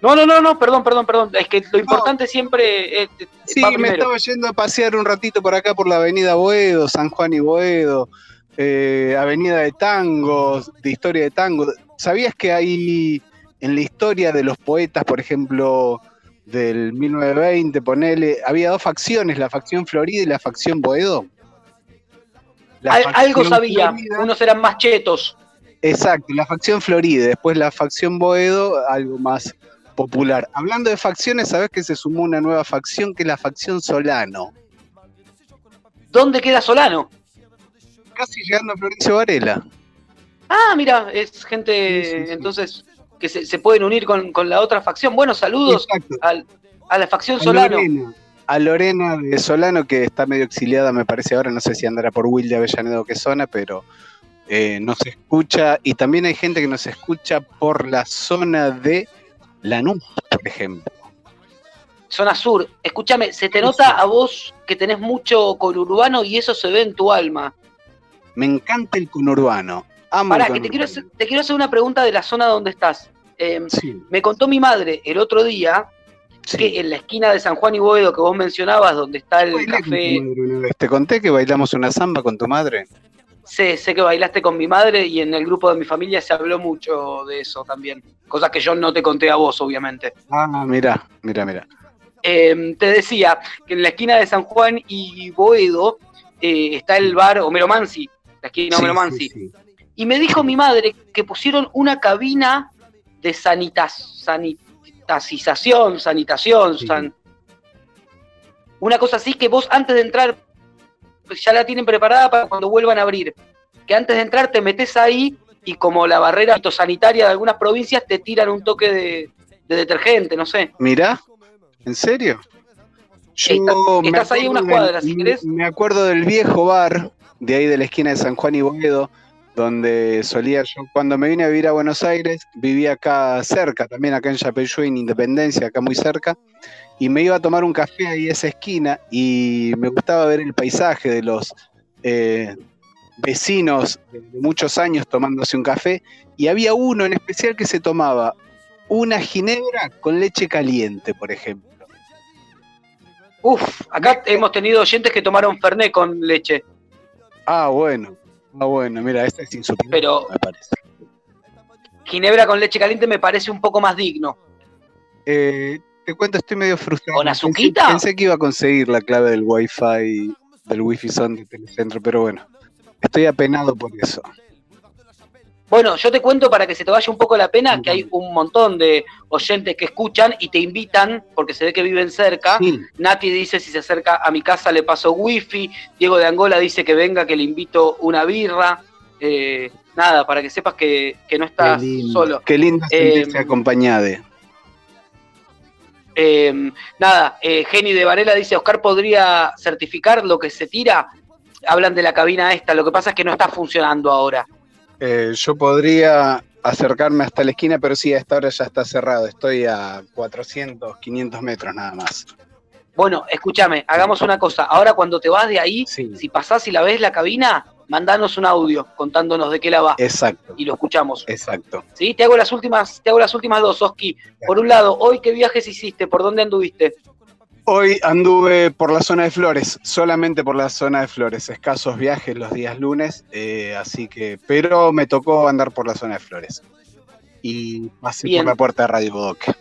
No, no, no, no, perdón, perdón, perdón. Es que lo importante siempre es, Sí, va me estaba yendo a pasear un ratito por acá por la avenida Boedo, San Juan y Boedo, eh, avenida de tangos, de historia de tango. ¿Sabías que hay en la historia de los poetas, por ejemplo, del 1920, ponele, había dos facciones, la facción Florida y la facción Boedo? La Al- facción algo sabía, Florida- unos eran más chetos. Exacto, la facción Florida, después la facción Boedo, algo más popular. Hablando de facciones, ¿sabes que se sumó una nueva facción que es la facción Solano? ¿Dónde queda Solano? Casi llegando a Florencio Varela. Ah, mira, es gente Sí, sí, sí. entonces que se, se pueden unir con, con la otra facción. Bueno, saludos al- a la facción A Solano. Lorena, a Lorena de Solano, que está medio exiliada, me parece ahora, no sé si andará por Will de Avellaneda o qué zona, pero eh, nos escucha, y también hay gente que nos escucha por la zona de Lanús, por ejemplo. Zona Sur. Escúchame, se te nota a vos que tenés mucho conurbano y eso se ve en tu alma. Me encanta el conurbano. Amo Pará, el que te quiero, hacer, te quiero hacer una pregunta de la zona donde estás. Eh, Sí, me contó mi madre el otro día sí. que en la esquina de San Juan y Boedo que vos mencionabas, donde está el Bailé café, madre. ¿Te conté que bailamos una samba con tu madre? Sé, sé que bailaste con mi madre y en el grupo de mi familia se habló mucho de eso también. Cosas que yo no te conté a vos, obviamente. Ah, mira, mira, mira. Eh, te decía que en la esquina de San Juan y Boedo eh, está el bar Homero Mansi, la esquina Sí, Homero Mansi. sí. Y me dijo mi madre que pusieron una cabina de sanitas, sanitización, sanitación, san- una cosa así que vos antes de entrar ya la tienen preparada para cuando vuelvan a abrir. Que antes de entrar te metes ahí y como la barrera fitosanitaria de algunas provincias te tiran un toque de, de detergente, no sé. Mirá, ¿en serio? Yo Estás- me estás ahí unas cuadras, del- si querés. Me acuerdo del viejo bar, de ahí de la esquina de San Juan y Boedo, donde solía yo, cuando me vine a vivir a Buenos Aires, vivía acá cerca, también acá en Yapeyú, en Independencia, acá muy cerca, y me iba a tomar un café ahí a esa esquina y me gustaba ver el paisaje de los eh, vecinos de muchos años tomándose un café, y había uno en especial que se tomaba una ginebra con leche caliente, por ejemplo. Uf, acá hemos tenido oyentes que tomaron Fernet con leche. Ah, bueno. Ah, bueno, mira, este es insuperable, Pero- me parece. Ginebra con leche caliente me parece un poco más digno. Eh, te cuento, estoy medio frustrado. ¿Con azuquita? Pensé, que iba a conseguir la clave del Wi-Fi, del Wi-Fi Zone de Telecentro, pero bueno, estoy apenado por eso. Bueno, yo te cuento para que se te vaya un poco la pena que hay un montón de oyentes que escuchan y te invitan porque se ve que viven cerca. Sí. Nati dice si se acerca a mi casa le paso wifi. Diego de Angola dice que venga que le invito una birra. Eh, nada, para que sepas que, que no estás Qué lindo. solo. Qué lindo Eh, sentirse acompañado. Eh, nada, eh, Geni de Varela dice, Oscar podría certificar lo que se tira. Hablan de la cabina esta, lo que pasa es que no está funcionando ahora. Eh, yo podría acercarme hasta la esquina, pero sí, a esta hora ya está cerrado. Estoy a 400, 500 metros nada más. Bueno, escúchame, hagamos una cosa. Ahora cuando te vas de ahí, Sí, si pasás y la ves la cabina, mandanos un audio contándonos de qué la va exacto, y lo escuchamos. exacto. ¿Sí? Te hago las últimas, te hago las últimas dos, Oski. Por un lado, hoy qué viajes hiciste, por dónde anduviste. Hoy anduve por la zona de Flores, solamente por la zona de Flores. Escasos viajes los días lunes, eh, así que, pero me tocó andar por la zona de Flores. Y pasé Bien. por la puerta de Radio Bodoque.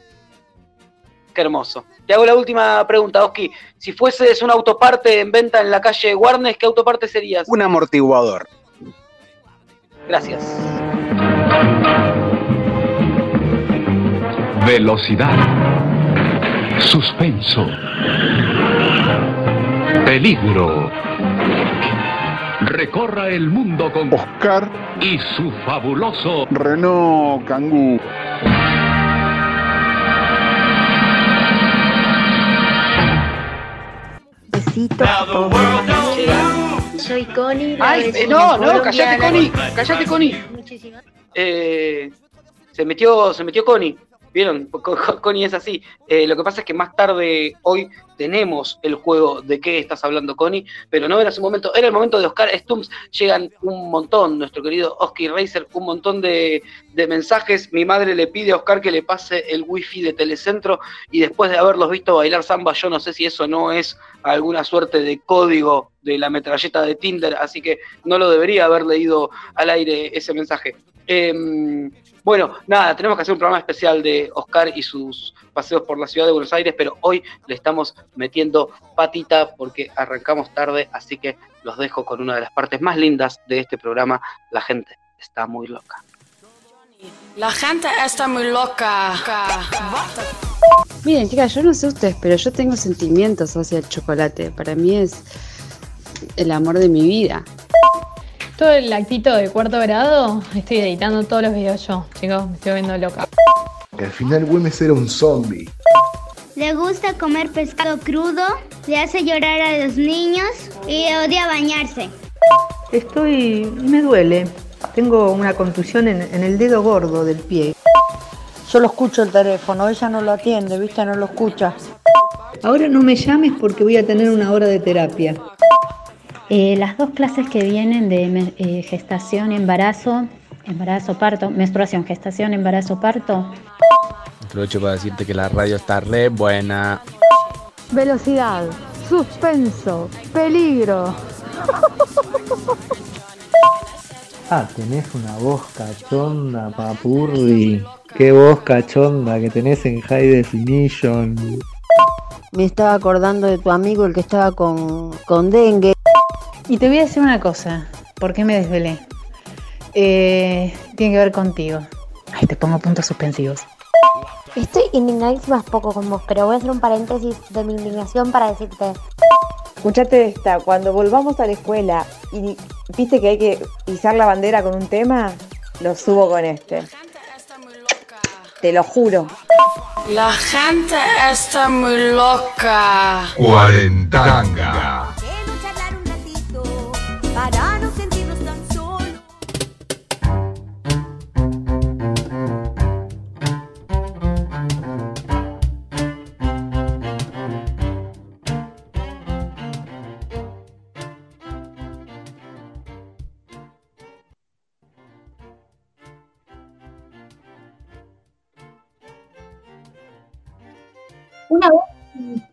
Qué hermoso. Te hago la última pregunta, Oski. Si fueses un autoparte en venta en la calle Warnes, ¿qué autoparte serías? Un amortiguador. Gracias. Velocidad. Suspenso. Peligro. Recorra el mundo con Oscar y su fabuloso Renault Kangoo. Todos. Soy Connie, Ay, eh, no, no, callate. Connie. Callate, Connie. Eh, se metió, se metió Connie. ¿Vieron? Co- co- Connie es así. Eh, lo que pasa es que más tarde hoy tenemos el juego de qué estás hablando, Connie, pero no era su momento, era el momento de Oscar Stumps. Llegan un montón, nuestro querido Oski Racer, un montón de, de mensajes. Mi madre le pide a Oscar que le pase el wifi de Telecentro y después de haberlos visto bailar samba, yo no sé si eso no es alguna suerte de código de la metralleta de Tinder, así que no lo debería haber leído al aire ese mensaje. Em, bueno, nada, tenemos que hacer un programa especial de Oscar y sus paseos por la ciudad de Buenos Aires, pero hoy le estamos metiendo patita porque arrancamos tarde, así que los dejo con una de las partes más lindas de este programa. La gente está muy loca. La gente está muy loca. Miren, chicas, yo no sé ustedes, pero yo tengo sentimientos hacia el chocolate. Para mí es el amor de mi vida. Todo el actito de cuarto grado, estoy editando todos los videos yo, chicos, me estoy viendo loca. Al final Güemes era un zombie. Le gusta comer pescado crudo, le hace llorar a los niños y odia bañarse. Estoy. me duele. Tengo una contusión en, en el dedo gordo del pie. Yo lo escucho el teléfono, ella no lo atiende, ¿viste? No lo escucha. Ahora no me llames porque voy a tener una hora de terapia. Eh, las dos clases que vienen de eh, gestación, embarazo, embarazo, parto, menstruación, gestación, embarazo, parto, Aprovecho para decirte que la radio está re buena. Velocidad, suspenso, peligro. Ah, tenés una voz cachonda, papurri. Qué voz cachonda que tenés en High Definition. Me estaba acordando de tu amigo, el que estaba con, con dengue. Y te voy a decir una cosa, ¿por qué me desvelé? Eh, tiene que ver contigo. Ay, te pongo puntos suspensivos. Estoy indignadísima poco con vos, pero voy a hacer un paréntesis de mi indignación para decirte. Escuchate esta, cuando volvamos a la escuela y viste que hay que izar la bandera con un tema, lo subo con este. Te lo juro. La gente está muy loca. Cuarentanga.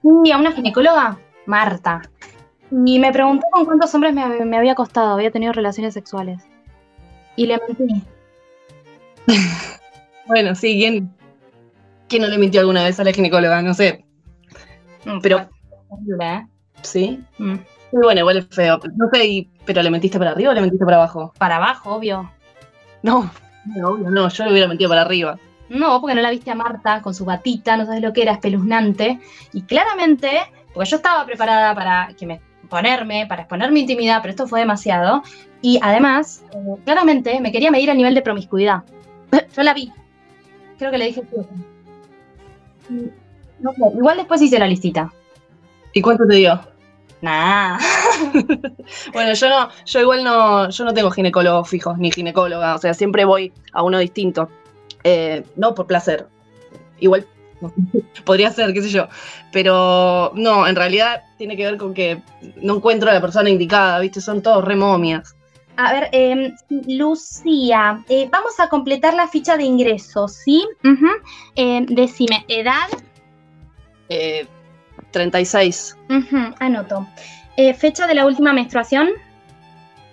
Fui a una ginecóloga, Marta, y me preguntó con cuántos hombres me, me había acostado, había tenido relaciones sexuales. Y le mentí. [laughs] Bueno, sí, ¿quién, quién no le mintió alguna vez a la ginecóloga? No sé. Pero, ¿eh? sí. Mm. Y bueno, igual es feo. No sé, y- pero ¿le mentiste para arriba o le mentiste para abajo? Para abajo, obvio. No, no, obvio, no, yo le hubiera mentido para arriba. No, porque no la viste a Marta con su batita, no sabes lo que era, espeluznante. Y claramente, porque yo estaba preparada para que me ponerme, para exponer mi intimidad, pero esto fue demasiado. Y además, eh, claramente me quería medir a nivel de promiscuidad. [clears throat] Yo la vi. Creo que le dije sí. No sé, igual después hice la listita. ¿Y cuánto te dio? Nah. [laughs] Bueno, yo no, yo igual no, yo no tengo ginecólogos fijos ni ginecóloga, o sea, siempre voy a uno distinto. Eh, no por placer. Igual [laughs] podría ser, qué sé yo. Pero no, en realidad tiene que ver con que no encuentro a la persona indicada, ¿viste? Son todos re momias. A ver, eh, Lucía, eh, vamos a completar la ficha de ingresos, ¿sí? Eh, decime, edad, Eh, 36. Ujú, anoto. Eh, fecha de la última menstruación,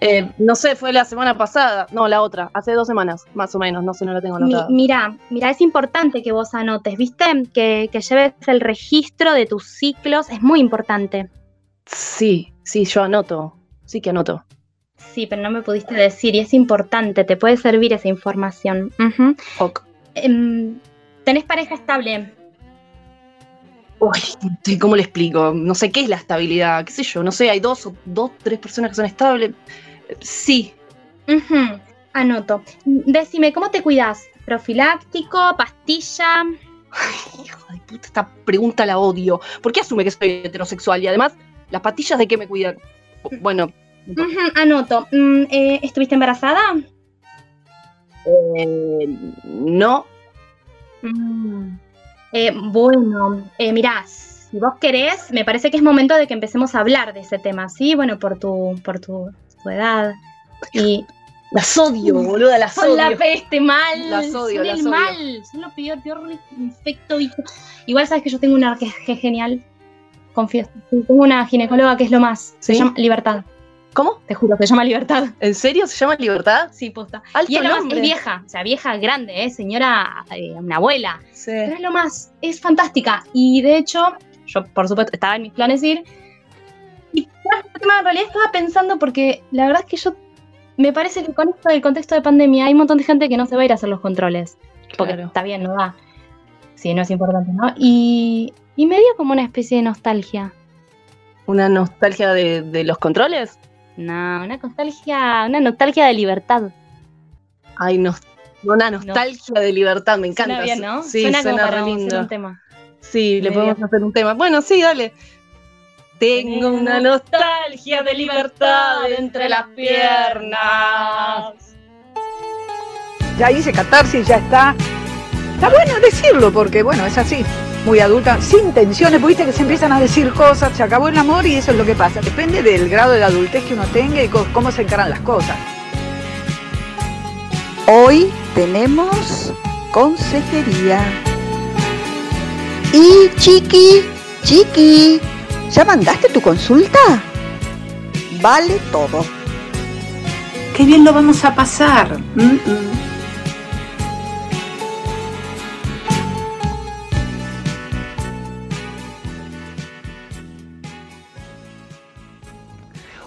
Eh, no sé, fue la semana pasada. No, la otra. Hace dos semanas, más o menos. No sé, no la tengo Mi- anotada. mira, mira, es importante que vos anotes, ¿viste? Que, que lleves el registro de tus ciclos, es muy importante. Sí, sí, yo anoto. Sí que anoto. Sí, pero no me pudiste decir y es importante, te puede servir esa información. Ok. Em, ¿Tenés pareja estable? Uy, ¿cómo le explico? No sé qué es la estabilidad, qué sé yo, no sé, hay dos o dos, tres personas que son estables. Sí, Anoto. Decime, ¿cómo te cuidas? ¿Profiláctico? ¿Pastilla? hijo de puta, esta pregunta la odio. ¿Por qué asume que soy heterosexual? Y además, ¿las patillas de qué me cuidan? Bueno, Anoto. Mm, eh, ¿Estuviste embarazada? eh, no. Mm. Eh, bueno, eh, mirá, si vos querés, me parece que es momento de que empecemos a hablar de ese tema, ¿sí? Bueno, por tu, por tu, tu edad. Y Las odio, boluda, las son la odio. peste mal. Las odio, son las el odio. mal. Son lo peor, peor infecto. Igual sabes que yo tengo una que es genial. Confieso. Tengo una ginecóloga que es lo más. Se ¿Sí? llama Libertad. ¿Cómo? Te juro, se llama Libertad. ¿En serio se llama Libertad? Sí, posta. Alto y es lo más, nombre. es vieja, o sea, vieja grande, ¿eh? señora, eh, una abuela. Sí. Pero es lo más, es fantástica. Y de hecho, yo por supuesto estaba en mis planes ir. En realidad estaba pensando porque la verdad es que yo me parece que con esto del contexto de pandemia hay un montón de gente que no se va a ir a hacer los controles. Porque Claro. está bien, no da. Sí, no es importante, ¿no? Y, y me dio como una especie de nostalgia. ¿Una nostalgia de, de los controles? No, una nostalgia, una nostalgia de libertad. Ay, no, una nostalgia de libertad, me encanta. Suena bien, ¿no? Sí, suena, suena, como para re hacer lindo. un tema. Sí, le podemos dio. hacer un tema. Bueno, sí, dale. Tengo una nostalgia de libertad entre las piernas. Ya hice catarsis, ya está. Está bueno decirlo porque, bueno, es así. Muy adulta, sin tensiones, viste que se empiezan a decir cosas, se acabó el amor y eso es lo que pasa. Depende del grado de adultez que uno tenga y cómo se encaran las cosas. Hoy tenemos consejería. Y Chiqui, Chiqui, ¿ya mandaste tu consulta? Vale todo. Qué bien lo vamos a pasar. Mm, mm.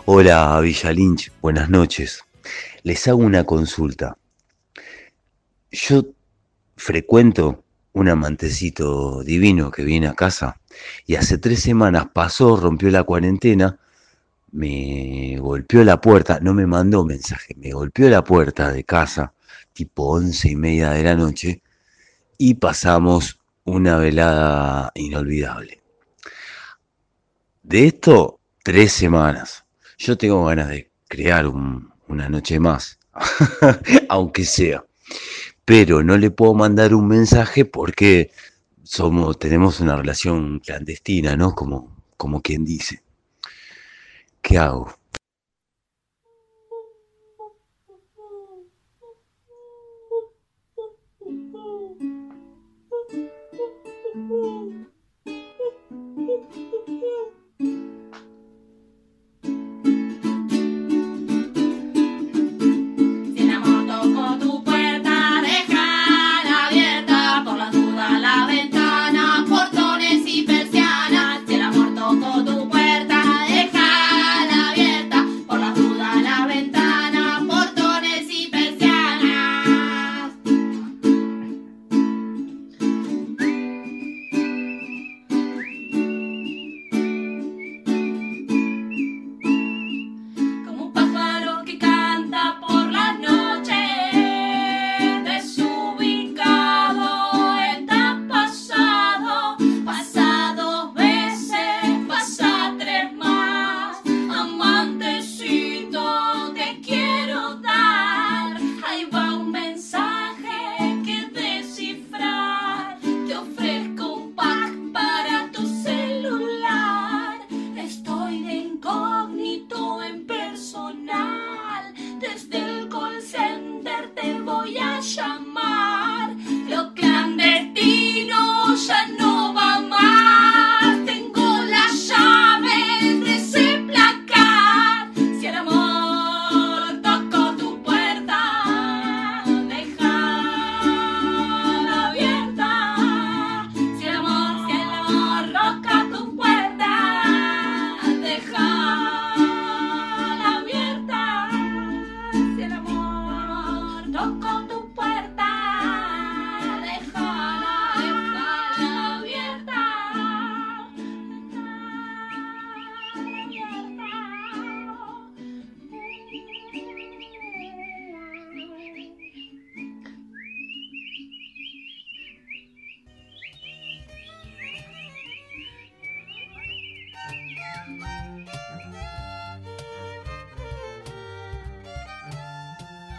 Hola Villa Lynch, buenas noches. Les hago una consulta. Yo frecuento un amantecito divino que viene a casa y hace tres semanas pasó, rompió la cuarentena, me golpeó la puerta, no me mandó mensaje, me golpeó la puerta de casa tipo once y media de la noche y pasamos una velada inolvidable. De esto, tres semanas. Yo tengo ganas de crear un- una noche más, [laughs] aunque sea. Pero no le puedo mandar un mensaje porque somos, tenemos una relación clandestina, ¿no? Como, como quien dice. ¿Qué hago?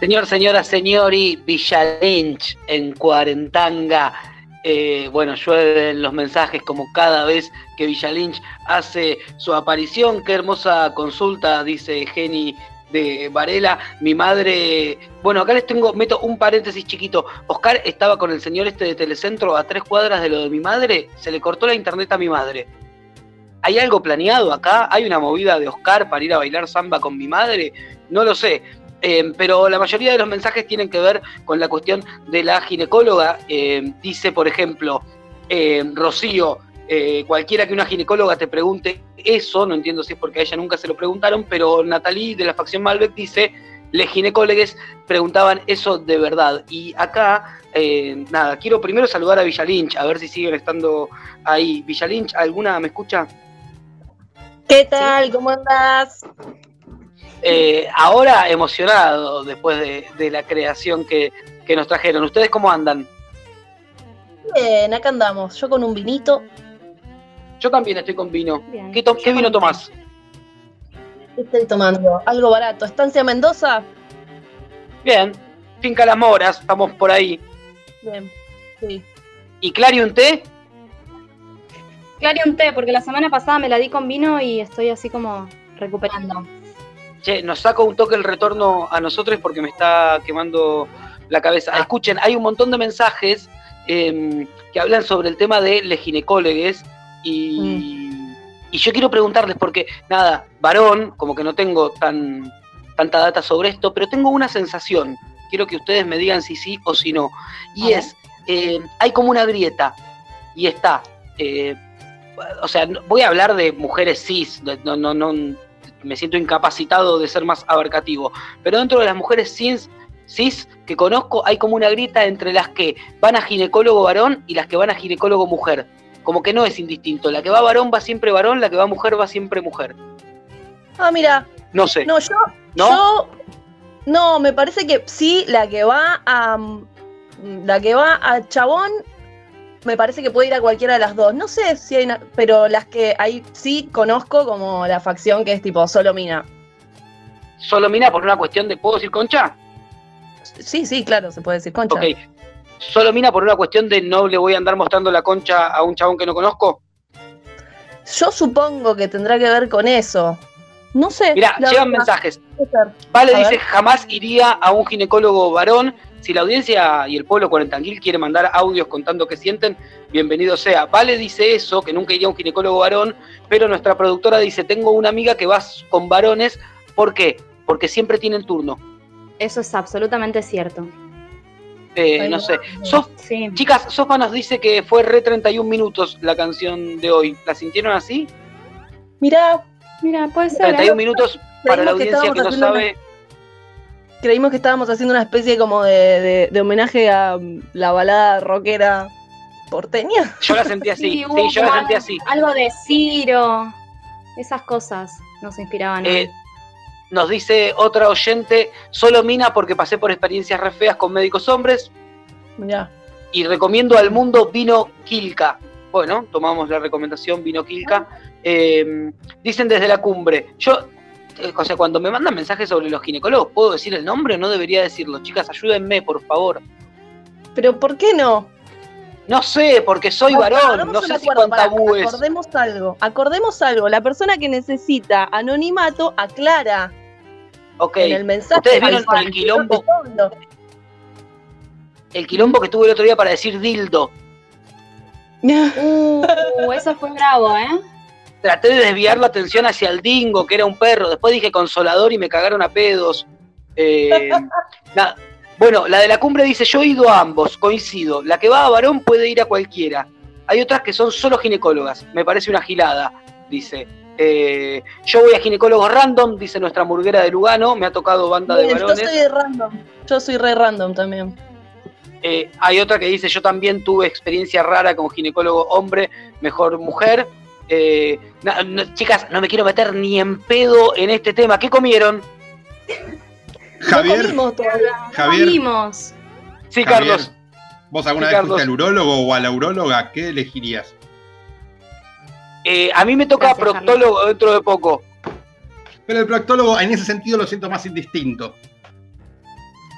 Señor, señora, señori, Villa Lynch en Cuarentanga. Eh, bueno, llueven los mensajes como cada vez que Villa Lynch hace su aparición. Qué hermosa consulta, dice Jenny de Varela. Mi madre. Bueno, acá les tengo, meto un paréntesis chiquito. Oscar estaba con el señor este de Telecentro a tres cuadras de lo de mi madre. Se le cortó la internet a mi madre. ¿Hay algo planeado acá? ¿Hay una movida de Oscar para ir a bailar samba con mi madre? No lo sé. Eh, pero la mayoría de los mensajes tienen que ver con la cuestión de la ginecóloga. Eh, dice, por ejemplo, eh, Rocío, cualquiera que una ginecóloga te pregunte eso, no entiendo si es porque a ella nunca se lo preguntaron, pero Natalie de la facción Malbec dice, les ginecólogues preguntaban eso de verdad. Y acá, nada, quiero primero saludar a Villalinch, a ver si siguen estando ahí. Villalinch, ¿alguna me escucha? ¿Qué tal? ¿Cómo andás? Eh, ahora emocionado después de, la creación que, nos trajeron. ¿Ustedes cómo andan? Bien, acá andamos. Yo con un vinito. Yo también estoy con vino. ¿Qué, ¿Qué, vino tomás? Estoy tomando algo barato. ¿Estancia Mendoza? Bien. Finca Las Moras, estamos por ahí. Bien, sí. ¿Y Clarion té? Clarion té, porque la semana pasada me la di con vino y estoy así como recuperando. Che, nos saca un toque el retorno a nosotros porque me está quemando la cabeza. Ah. Escuchen, hay un montón de mensajes em, que hablan sobre el tema de les ginecólogues y, Mm. y yo quiero preguntarles porque, nada, varón, como que no tengo tan, tanta data sobre esto, pero tengo una sensación. Quiero que ustedes me digan si sí o si no. Y es, eh, hay como una grieta y está. eh, o sea, voy a hablar de mujeres cis, no, no, no, me siento incapacitado de ser más abarcativo, pero dentro de las mujeres cis, cis que conozco hay como una grieta entre las que van a ginecólogo varón y las que van a ginecólogo mujer. Como que no es indistinto, la que va varón va siempre varón, la que va mujer va siempre mujer. Ah, mira. No sé. No, yo. ¿No? Yo. No, me parece que sí, la que va a. mm, La que va a Chabón. Me parece que puede ir a cualquiera de las dos. No sé si hay. una- pero las que ahí sí conozco como la facción que es tipo solo mina. Solo mina por una cuestión de, ¿puedo decir concha? Sí, sí, claro, se puede decir concha. Ok. Solo mina por una cuestión de no le voy a andar mostrando la concha a un chabón que no conozco. Yo supongo que tendrá que ver con eso. No sé. Mirá, la llegan verdad. mensajes. Vale A dice, ver. jamás iría a un ginecólogo varón. Si la audiencia y el pueblo cuarentanguil quiere mandar audios contando qué sienten, bienvenido sea. Vale dice eso, que nunca iría a un ginecólogo varón, pero nuestra productora dice, tengo una amiga que va con varones. ¿Por qué? Porque siempre tienen turno. Eso es absolutamente cierto. Eh, no sé. Sof- Chicas, Sofa nos dice que fue re 31 minutos la canción de hoy. ¿La sintieron así? Mirá, Mira, puede ser. 31 ¿eh? minutos para la Creímos audiencia que no sabe. Creímos que estábamos haciendo una especie como de, de- de homenaje a mm, la balada rockera porteña. Yo la sentí así. [laughs] Sí, yo la sentí así. Algo de Ciro. Esas cosas nos inspiraban. Eh, nos dice otra oyente, solo mina porque pasé por experiencias re feas con médicos hombres Mirá. y recomiendo al mundo vino Quilca. Bueno, tomamos la recomendación vino Quilca. Eh, dicen desde la cumbre. Yo, o sea, cuando me mandan mensajes sobre los ginecólogos, ¿puedo decir el nombre o no debería decirlo? Chicas, ayúdenme, por favor. Pero ¿por qué no? No sé, porque soy No, varón, no sé si con tabúes. Acordemos algo, acordemos algo. La persona que necesita anonimato aclara Ok. en el mensaje. ¿Ustedes vieron el quilombo? El quilombo que tuve el otro día para decir dildo. [laughs] Uh, eso fue bravo, ¿eh? Traté de desviar la atención hacia el dingo, que era un perro. Después dije consolador y me cagaron a pedos. Eh. [laughs] Bueno, la de la cumbre dice, yo he ido a ambos, coincido. La que va a varón puede ir a cualquiera. Hay otras que son solo ginecólogas. Me parece una gilada, dice. Eh, yo voy a ginecólogos random, dice nuestra murguera de Lugano. Me ha tocado banda de Bien, yo varones. soy random. Yo soy re random también. Eh, hay otra que dice, yo también tuve experiencia rara como ginecólogo hombre, mejor mujer. Eh, na- no, chicas, no me quiero meter ni en pedo en este tema. ¿Qué comieron? [laughs] Javier, comimos todavía. Javier. Comimos. Sí, Javier, Carlos. ¿Vos alguna Sí, vez Carlos. fuiste al urólogo o a la uróloga? ¿Qué elegirías? Eh, a mí me toca Gracias, proctólogo dentro de poco. Pero el proctólogo en ese sentido lo siento más indistinto.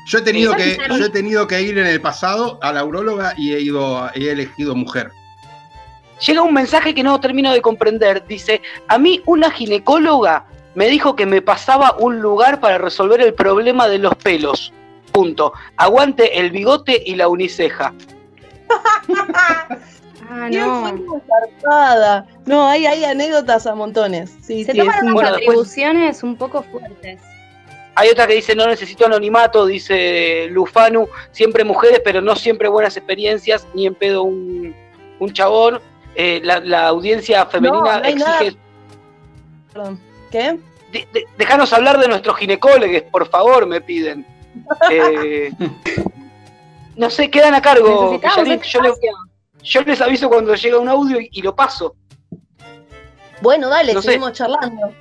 Yo he tenido que, yo he tenido que ir en el pasado a la uróloga y he ido, he elegido mujer. Llega un mensaje que no termino de comprender. Dice, a mí una ginecóloga me dijo que me pasaba un lugar para resolver el problema de los pelos. Punto. Aguante el bigote y la uniceja. [laughs] Ah, no. fue como zarpada. No, hay, hay anécdotas a montones. Sí, Se sí, toman unas Bueno, después- un poco fuertes. Hay otra que dice, no necesito anonimato, dice Lufanu, siempre mujeres, pero no siempre buenas experiencias, ni en pedo un, un chabón. Eh, la, la audiencia femenina no exige, Perdón. ¿Qué? de- de- déjanos hablar de nuestros ginecólogos, por favor, me piden. [laughs] Eh, no sé, quedan a cargo. Yo, les, yo les aviso cuando llega un audio y, y lo paso. Bueno, dale, No sé. seguimos charlando.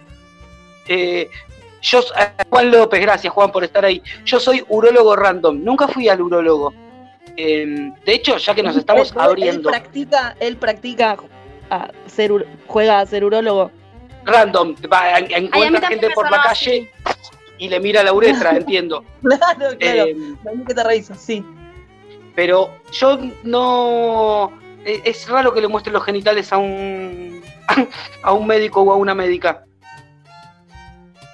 Eh, yo, eh, Juan López, gracias Juan por estar ahí. Yo soy urólogo random, nunca fui al urólogo. Eh, de hecho, ya que nos estamos Él- abriendo, Él practica, él practica a ser, juega a ser urólogo. random, va, Ay, encuentra gente por la calle y le mira la uretra, [laughs] entiendo. Claro, claro. Eh, que te revisas, sí. pero yo no. eh, Es raro que le muestren los genitales a un [laughs] a un médico o a una médica.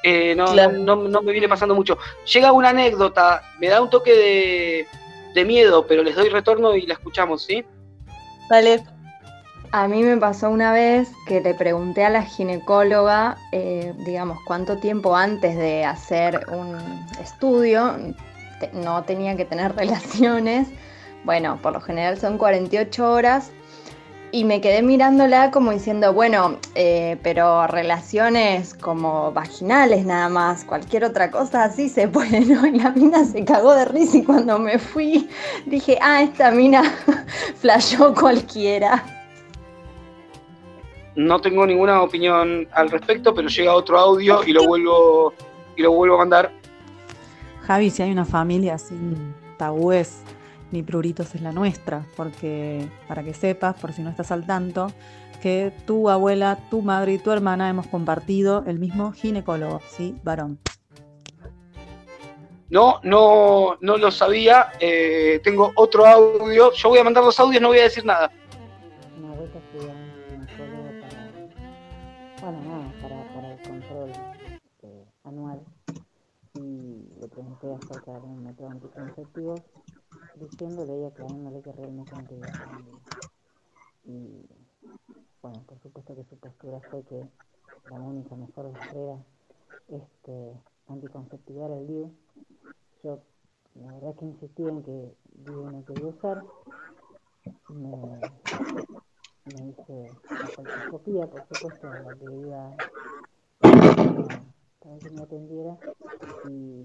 Eh, no, Claro. no, no- no me viene pasando mucho. Llega una anécdota, me da un toque de, de miedo, pero les doy retorno y la escuchamos, ¿sí? Dale. A mí me pasó una vez que le pregunté a la ginecóloga, eh, digamos, cuánto tiempo antes de hacer un estudio te- no tenía que tener [laughs] relaciones. Bueno, por lo general son 48 horas. Y me quedé mirándola como diciendo, bueno, eh, pero relaciones como vaginales nada más, cualquier otra cosa así se puede, ¿no? Y la mina se cagó de risa y cuando me fui dije, ah, esta mina [laughs] flashó cualquiera. No tengo ninguna opinión al respecto, pero llega otro audio y lo vuelvo y lo vuelvo a mandar. Javi, si hay una familia sin tabúes ni pruritos es la nuestra, porque para que sepas, por si no estás al tanto, que tu abuela, tu madre y tu hermana hemos compartido el mismo ginecólogo, ¿sí? Varón. No, no, no lo sabía. eh, tengo otro audio. Yo voy a mandar los audios, no voy a decir nada. Una vuelta fui a un ginecólogo para, bueno, nada, para, para el control este, anual y le pregunté acerca de un método anticonceptivo diciéndole y aclarándole que realmente no quería familia. Y bueno, por supuesto que su postura fue que la única mejor barrera este, anticonceptiva era el DIU. Yo la verdad que insistí en que DIU no quería usar. Me, me hice la colposcopía, por supuesto, a la que iba para que me atendiera. Y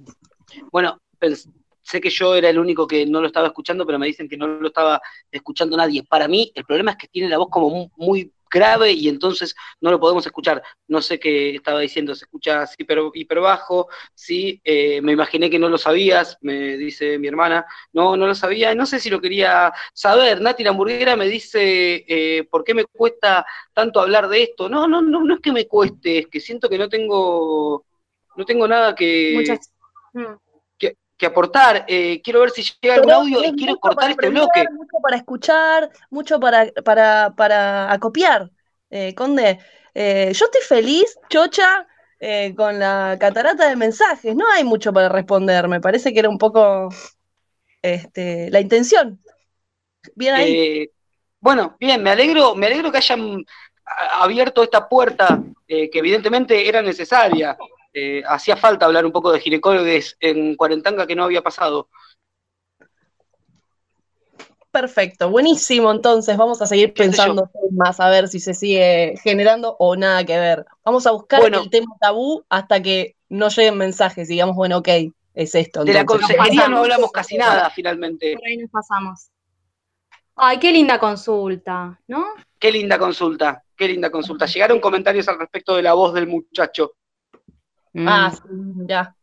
Bueno, pens- sé que yo era el único que no lo estaba escuchando, pero me dicen que no lo estaba escuchando nadie. Para mí, el problema es que tiene la voz como mu- muy grave y entonces no lo podemos escuchar. No sé qué estaba diciendo, se escucha así hiper, hiper bajo, sí, eh, me imaginé que no lo sabías, me dice mi hermana, no, no lo sabía, no sé si lo quería saber. Nati la hamburguera me dice, eh, ¿por qué me cuesta tanto hablar de esto? No, no, no, no es que me cueste, es que siento que no tengo, no tengo nada que, Muchas. que, que aportar. Eh, quiero ver si llega algún Pero audio y quiero cortar este aprender, bloque. Mucho para escuchar, mucho para, para, para acopiar. Eh, Conde, eh, yo estoy feliz, chocha, eh, con la catarata de mensajes. No hay mucho para responder. Me parece que era un poco este, la intención. Bien ahí. Bueno, bien, me alegro, me alegro que hayan abierto esta puerta, que evidentemente era necesaria. Eh, hacía falta hablar un poco de ginecólogos en Cuarentanga que no había pasado. Perfecto, buenísimo. Entonces vamos a seguir pensando más a ver si se sigue generando o nada que ver. Vamos a buscar Bueno. el tema tabú hasta que no lleguen mensajes. Digamos, bueno, ok, es esto. De la consejería no hablamos casi nada, finalmente. Por ahí nos pasamos. Ay, qué linda consulta, ¿no? Qué linda consulta, qué linda consulta. Llegaron comentarios al respecto de la voz del muchacho. Ah, sí, ya.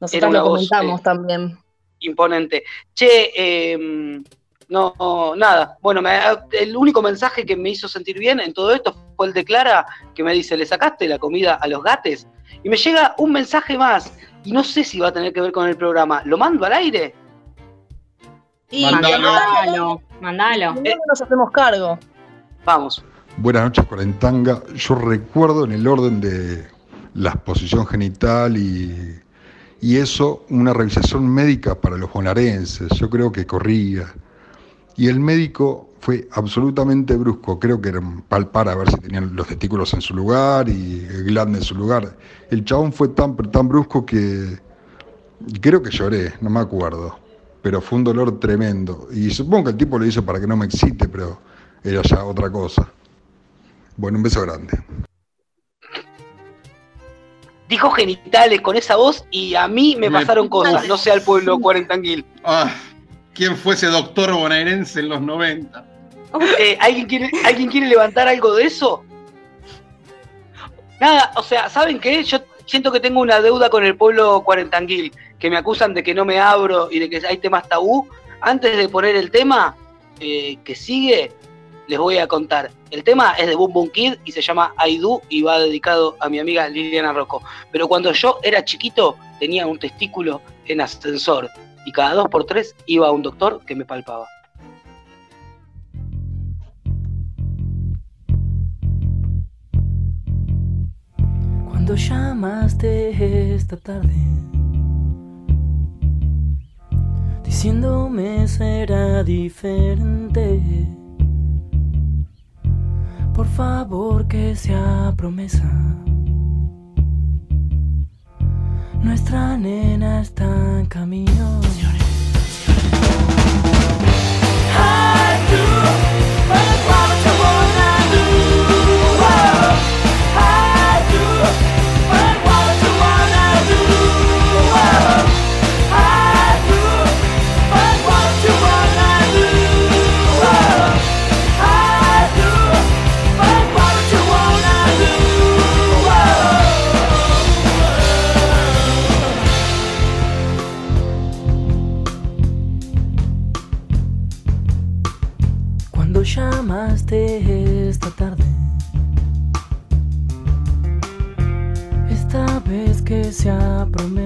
Nosotros lo voz, comentamos eh, también. imponente. Che, eh, no, nada. Bueno, me- el único mensaje que me hizo sentir bien en todo esto fue el de Clara, que me dice, ¿le sacaste la comida a los gatos? Y me llega un mensaje más. y no sé si va a tener que ver con el programa. ¿Lo mando al aire? Y Mandalo. mandalo, nos hacemos cargo. Vamos. Buenas noches, Cuarentanga. Yo recuerdo en el orden de la exposición genital y, eso, una revisación médica para los bonaerenses. Yo creo que corría. Y el médico fue absolutamente brusco. Creo que era palpar a ver si tenían los testículos en su lugar y el glande en su lugar. El chabón fue tan, tan brusco que creo que lloré, no me acuerdo. Pero fue un dolor tremendo. Y supongo que el tipo lo hizo para que no me excite, pero era ya otra cosa. Bueno, un beso grande. Dijo genitales con esa voz y a mí me pasaron cosas, no sé al pueblo Cuarentanguil. Ah, ¿Quién fue ese doctor bonaerense en los 90? Eh, ¿alguien, quiere, ¿Alguien quiere levantar algo de eso? Nada, o sea, ¿saben qué? Yo siento que tengo una deuda con el pueblo cuarentanguil, que me acusan de que no me abro y de que hay temas tabú. Antes de poner el tema eh, que sigue, les voy a contar. El tema es de Boom Boom Kid y se llama I Do y va dedicado a mi amiga Liliana Rocco. Pero cuando yo era chiquito, tenía un testículo en ascensor y cada dos por tres iba a un doctor que me palpaba. Cuando llamaste esta tarde, diciéndome será diferente. Por favor que sea promesa. Nuestra nena está en camino. I do promesa,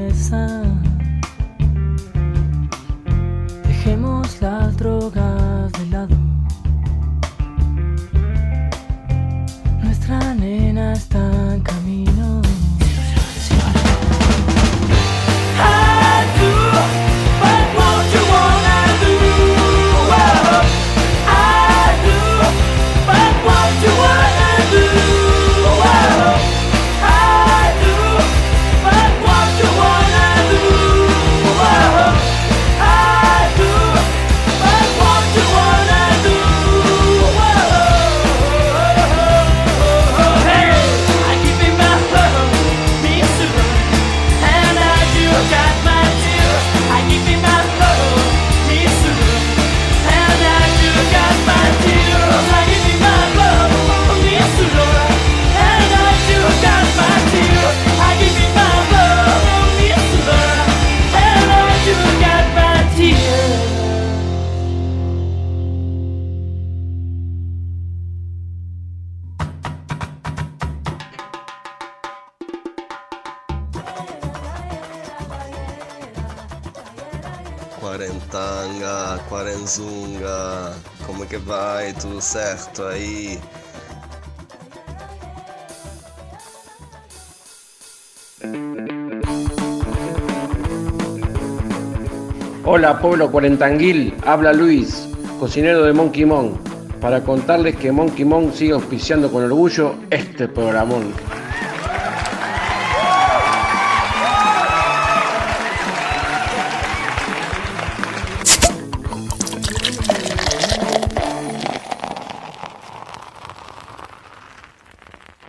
Hola pueblo cuarentanguil, habla Luis, cocinero de Monkey Mon, para contarles que Monkey Mon sigue auspiciando con orgullo este programón.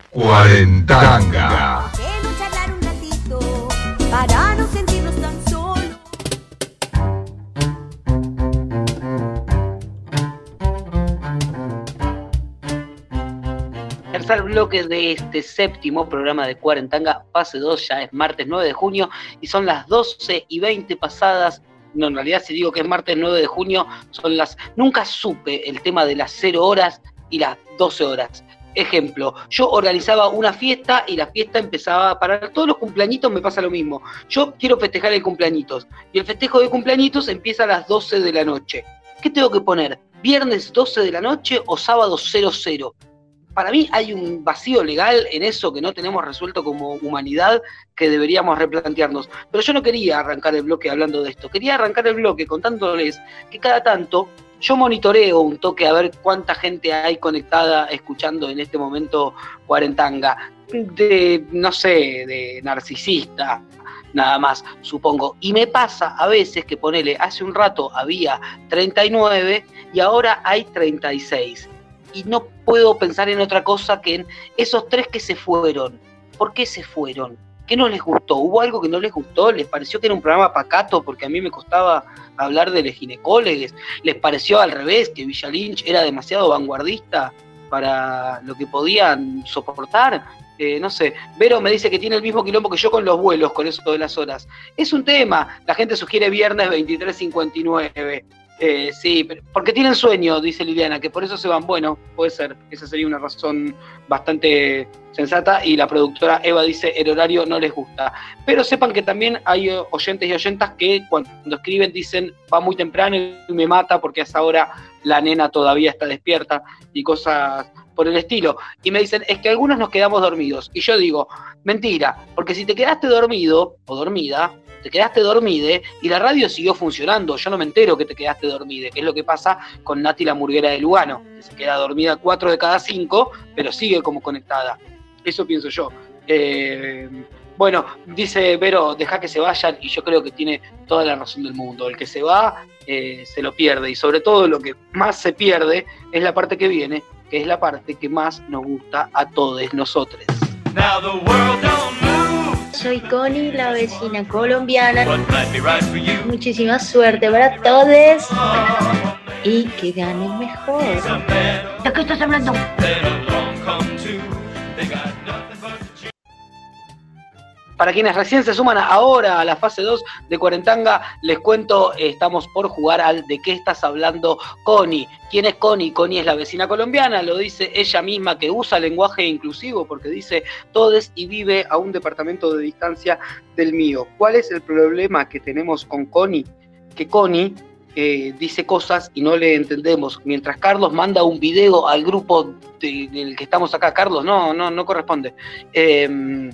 Cuarentanga. Bloque de este séptimo programa de Cuarentanga, fase 2, ya es martes 9 de junio y son las 12 y 20 pasadas. No, en realidad si digo que es martes 9 de junio, son las... Nunca supe el tema de las 0 horas y las 12 horas. Ejemplo, yo organizaba una fiesta y la fiesta empezaba, para todos los cumpleañitos me pasa lo mismo. Yo quiero festejar el cumpleañitos y el festejo de cumpleañitos empieza a las 12 de la noche. ¿Qué tengo que poner? ¿Viernes 12 de la noche o sábado 00? Para mí hay un vacío legal en eso que no tenemos resuelto como humanidad que deberíamos replantearnos. Pero yo no quería arrancar el bloque hablando de esto, quería arrancar el bloque contándoles que cada tanto yo monitoreo un toque a ver cuánta gente hay conectada escuchando en este momento Cuarentanga. De, no sé, de narcisista, nada más, supongo. Y me pasa a veces que ponele, hace un rato había 39 y ahora hay 36. Y no puedo pensar en otra cosa que en esos tres que se fueron. ¿Por qué se fueron? ¿Qué no les gustó? ¿Hubo algo que no les gustó? ¿Les pareció que era un programa pacato porque a mí me costaba hablar de los ginecólogos? ¿Les pareció al revés, que Villa Lynch era demasiado vanguardista para lo que podían soportar? Eh, no sé, Vero me dice que tiene el mismo quilombo que yo con los vuelos, con eso de las horas. Es un tema. La gente sugiere viernes 23.59. Eh, sí, pero- porque tienen sueño, dice Liliana, que por eso se van. Bueno, puede ser. Esa sería una razón bastante sensata. Y la productora Eva dice, el horario no les gusta. Pero sepan que también hay eh, oyentes y oyentas que cuando escriben dicen, va muy temprano y me mata porque a esa hora la nena todavía está despierta y cosas por el estilo. Y me dicen, es que algunos nos quedamos dormidos. Y yo digo, mentira, porque si te quedaste dormido o dormida, te quedaste dormide y la radio siguió funcionando. Yo no me entero que te quedaste dormide, que es lo que pasa con Nati la Murguera de Lugano, que se queda dormida cuatro de cada cinco, pero sigue como conectada. Eso pienso yo. Eh, bueno, dice Vero, deja que se vayan y yo creo que tiene toda la razón del mundo. El que se va eh, se lo pierde y sobre todo lo que más se pierde es la parte que viene, que es la parte que más nos gusta a todos nosotros. Soy Connie, la vecina colombiana. What might be right for you? Muchísima suerte para todos y que ganen mejor. ¿De qué estás hablando? Para quienes recién se suman ahora a la fase 2 de Cuarentanga, les cuento, eh, estamos por jugar al ¿De qué estás hablando, Connie? ¿Quién es Connie? Connie es la vecina colombiana, lo dice ella misma que usa lenguaje inclusivo porque dice todes y vive a un departamento de distancia del mío. ¿Cuál es el problema que tenemos con Connie? Que Connie eh, dice cosas y no le entendemos. Mientras Carlos manda un video al grupo de- del que estamos acá, Carlos, no, no, no corresponde. Eh,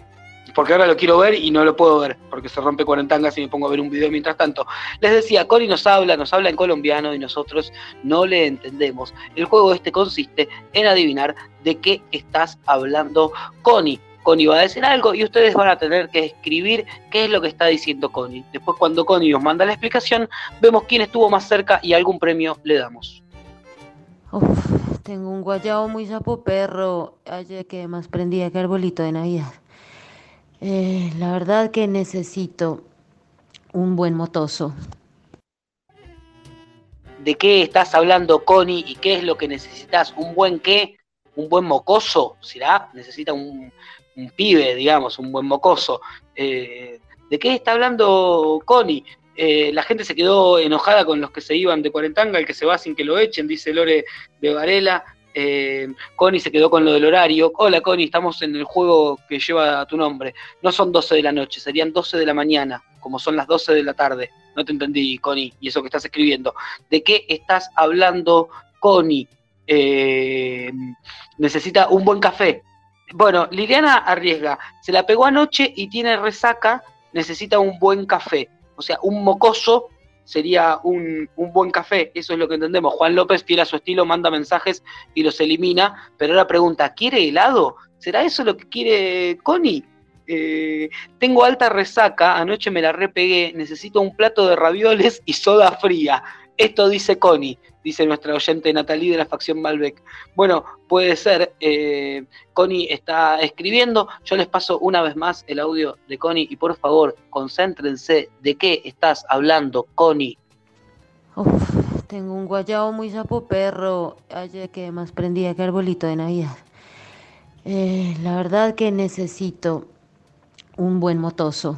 porque ahora lo quiero ver y no lo puedo ver, porque se rompe cuarentangas y me pongo a ver un video mientras tanto. Les decía, Cori nos habla, nos habla en colombiano y nosotros no le entendemos. El juego este consiste en adivinar de qué estás hablando Connie. Connie va a decir algo y ustedes van a tener que escribir qué es lo que está diciendo Connie. Después cuando Connie nos manda la explicación, vemos quién estuvo más cerca y algún premio le damos. Tengo un guayabo muy sapo perro. Ayer que más prendía que arbolito de Navidad. Eh, la verdad que necesito un buen motoso. ¿De qué estás hablando Connie y qué es lo que necesitas? ¿Un buen qué? ¿Un buen mocoso? ¿Será? Necesita un, pibe, digamos, un buen mocoso. Eh, ¿De qué está hablando Connie? Eh, la gente se quedó enojada con los que se iban de Cuarentanga, el que se va sin que lo echen, dice Lore de Varela. Eh, Connie se quedó con lo del horario. Hola Connie, estamos en el juego que lleva tu nombre. No son 12 de la noche, serían 12 de la mañana, como son las 12 de la tarde. No te entendí, Connie, y eso que estás escribiendo. ¿De qué estás hablando, Connie? Eh, necesita un buen café. Bueno, Liliana arriesga. Se la pegó anoche y tiene resaca, necesita un buen café. O sea, un mocoso sería un, un buen café, eso es lo que entendemos. Juan López, fiel a su estilo, manda mensajes y los elimina, pero ahora pregunta, ¿quiere helado? ¿Será eso lo que quiere Connie? Eh, tengo alta resaca, anoche me la repegué, necesito un plato de ravioles y soda fría. Esto dice Connie, dice nuestra oyente Natalie de la facción Malbec. Bueno, puede ser, eh, Connie está escribiendo, yo les paso una vez más el audio de Connie y por favor, concéntrense de qué estás hablando, Connie. Tengo un guayabo muy sapo perro. Ayer que más prendía que arbolito de Navidad. Eh, la verdad que necesito un buen motoso.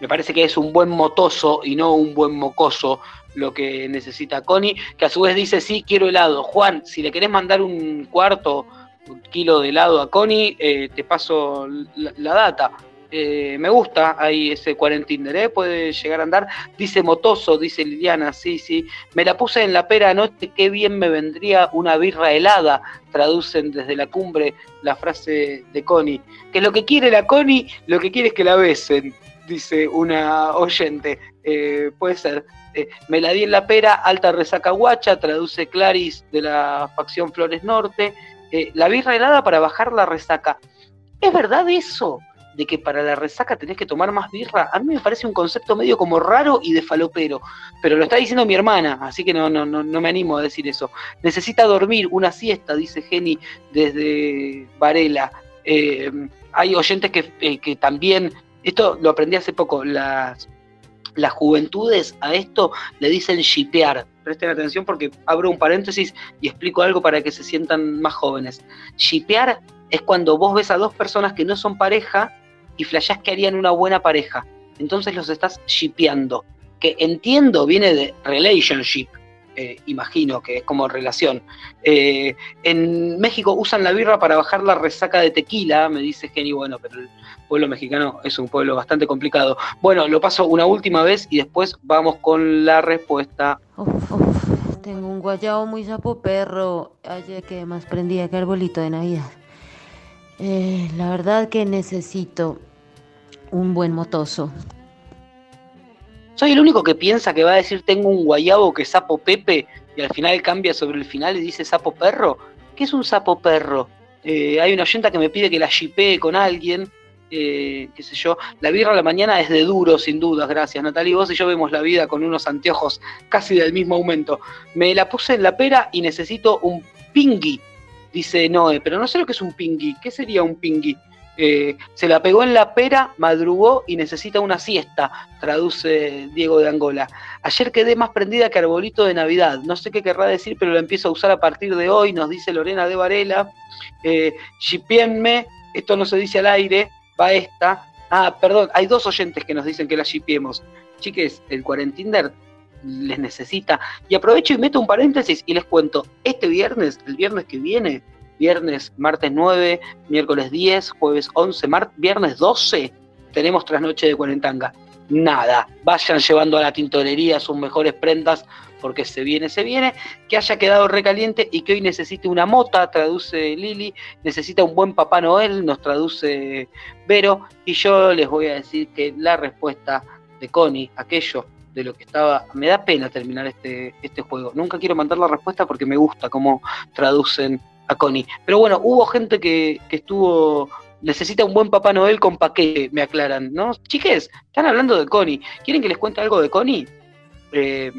Me parece que es un buen motoso y no un buen mocoso lo que necesita Connie, que a su vez dice, sí, quiero helado. Juan, si le querés mandar un cuarto un kilo de helado a Connie, eh, te paso la, data. Eh, me gusta ahí ese cuarentinder, ¿eh? puede llegar a andar. Dice Motoso, dice Liliana, sí, sí. Me la puse en la pera anoche, qué bien me vendría una birra helada. Traducen desde la cumbre la frase de Connie. Que lo que quiere la Connie, lo que quiere es que la besen, dice una oyente. Eh, puede ser. Eh, me la di en la pera, alta resaca guacha, traduce Claris de la facción Flores Norte. Eh, la birra helada para bajar la resaca. ¿Es verdad eso? de que para la resaca tenés que tomar más birra, a mí me parece un concepto medio como raro y de falopero, pero lo está diciendo mi hermana, así que no, no, no, no me animo a decir eso. Necesita dormir, una siesta, dice Jenny desde Varela. Eh, hay oyentes que, que también, esto lo aprendí hace poco, las, las juventudes a esto le dicen shipear. Presten atención porque abro un paréntesis y explico algo para que se sientan más jóvenes. Shipear es cuando vos ves a dos personas que no son pareja y flashás que harían una buena pareja. Entonces los estás shipeando. Que entiendo viene de relationship, eh, imagino que es como relación. Eh, en México usan la birra para bajar la resaca de tequila, me dice Jenny, bueno, pero el pueblo mexicano es un pueblo bastante complicado. Bueno, lo paso una última vez y después vamos con la respuesta. Tengo un guayabo muy sapo perro. Ayer que más prendía que arbolito de Navidad. Eh, la verdad que necesito un buen motoso. Soy el único que piensa que va a decir tengo un guayabo que sapo Pepe y al final cambia sobre el final y dice sapo perro. ¿Qué es un sapo perro? Eh, hay una oyenta que me pide que la shipee con alguien, eh, qué sé yo. La birra a la mañana es de duro, sin dudas, gracias Natalie. Vos y yo vemos la vida con unos anteojos casi del mismo aumento. Me la puse en la pera y necesito un pingui, dice Noé, pero no sé lo que es un pingui. ¿Qué sería un pingui? Eh, se la pegó en la pera, madrugó y necesita una siesta, traduce Diego de Angola. Ayer quedé más prendida que arbolito de Navidad. No sé qué querrá decir, pero lo empiezo a usar a partir de hoy, nos dice Lorena de Varela. Eh, esto no se dice al aire, va esta. Ah, perdón, hay dos oyentes que nos dicen que la shipiemos. Chiques, el cuarentinder les necesita. Y aprovecho y meto un paréntesis y les cuento, este viernes, el viernes que viene, viernes, martes 9, miércoles 10, jueves 11, mar viernes 12, tenemos trasnoche de Cuarentanga. Nada, vayan llevando a la tintorería sus mejores prendas porque se viene, se viene, que haya quedado recaliente y que hoy necesite una mota, traduce Lili, necesita un buen Papá Noel, nos traduce Vero, y yo les voy a decir que la respuesta de Connie, aquello de lo que estaba, me da pena terminar este, este juego, nunca quiero mandar la respuesta porque me gusta cómo traducen a Connie. Pero bueno, hubo gente que, que estuvo. Necesita un buen Papá Noel con paquete, me aclaran, ¿no? Chiques, están hablando de Connie. ¿Quieren que les cuente algo de Connie? Eh,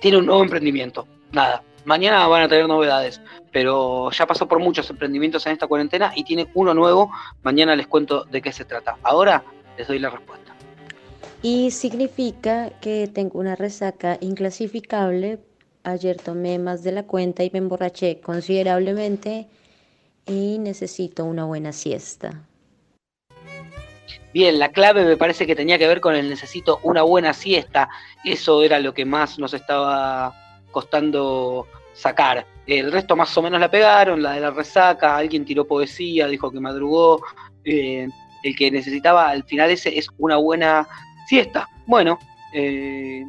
tiene un nuevo emprendimiento. Nada. Mañana van a tener novedades, pero ya pasó por muchos emprendimientos en esta cuarentena y tiene uno nuevo. Mañana les cuento de qué se trata. Ahora les doy la respuesta. Y significa que tengo una resaca inclasificable Ayer tomé más de la cuenta y me emborraché considerablemente y necesito una buena siesta. Bien, la clave me parece que tenía que ver con el necesito una buena siesta. Eso era lo que más nos estaba costando sacar. El resto más o menos la pegaron, la de la resaca, alguien tiró poesía, dijo que madrugó. Eh, el que necesitaba al final ese es una buena siesta. Bueno, eh,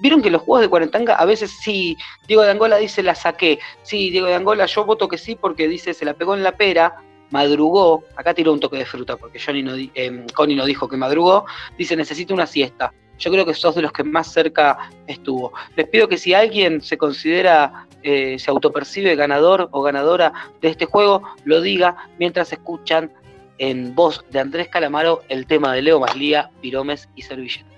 Vieron que los juegos de Cuarentanga a veces sí, Diego de Angola dice la saqué, sí, Diego de Angola yo voto que sí porque dice se la pegó en la pera, madrugó, acá tiró un toque de fruta porque Johnny no, eh, Connie no dijo que madrugó, dice necesito una siesta. Yo creo que sos de los que más cerca estuvo. Les pido que si alguien se considera, eh, se autopercibe ganador o ganadora de este juego, lo diga mientras escuchan en voz de Andrés Calamaro el tema de Leo Maslía, Piromes y Servilletas.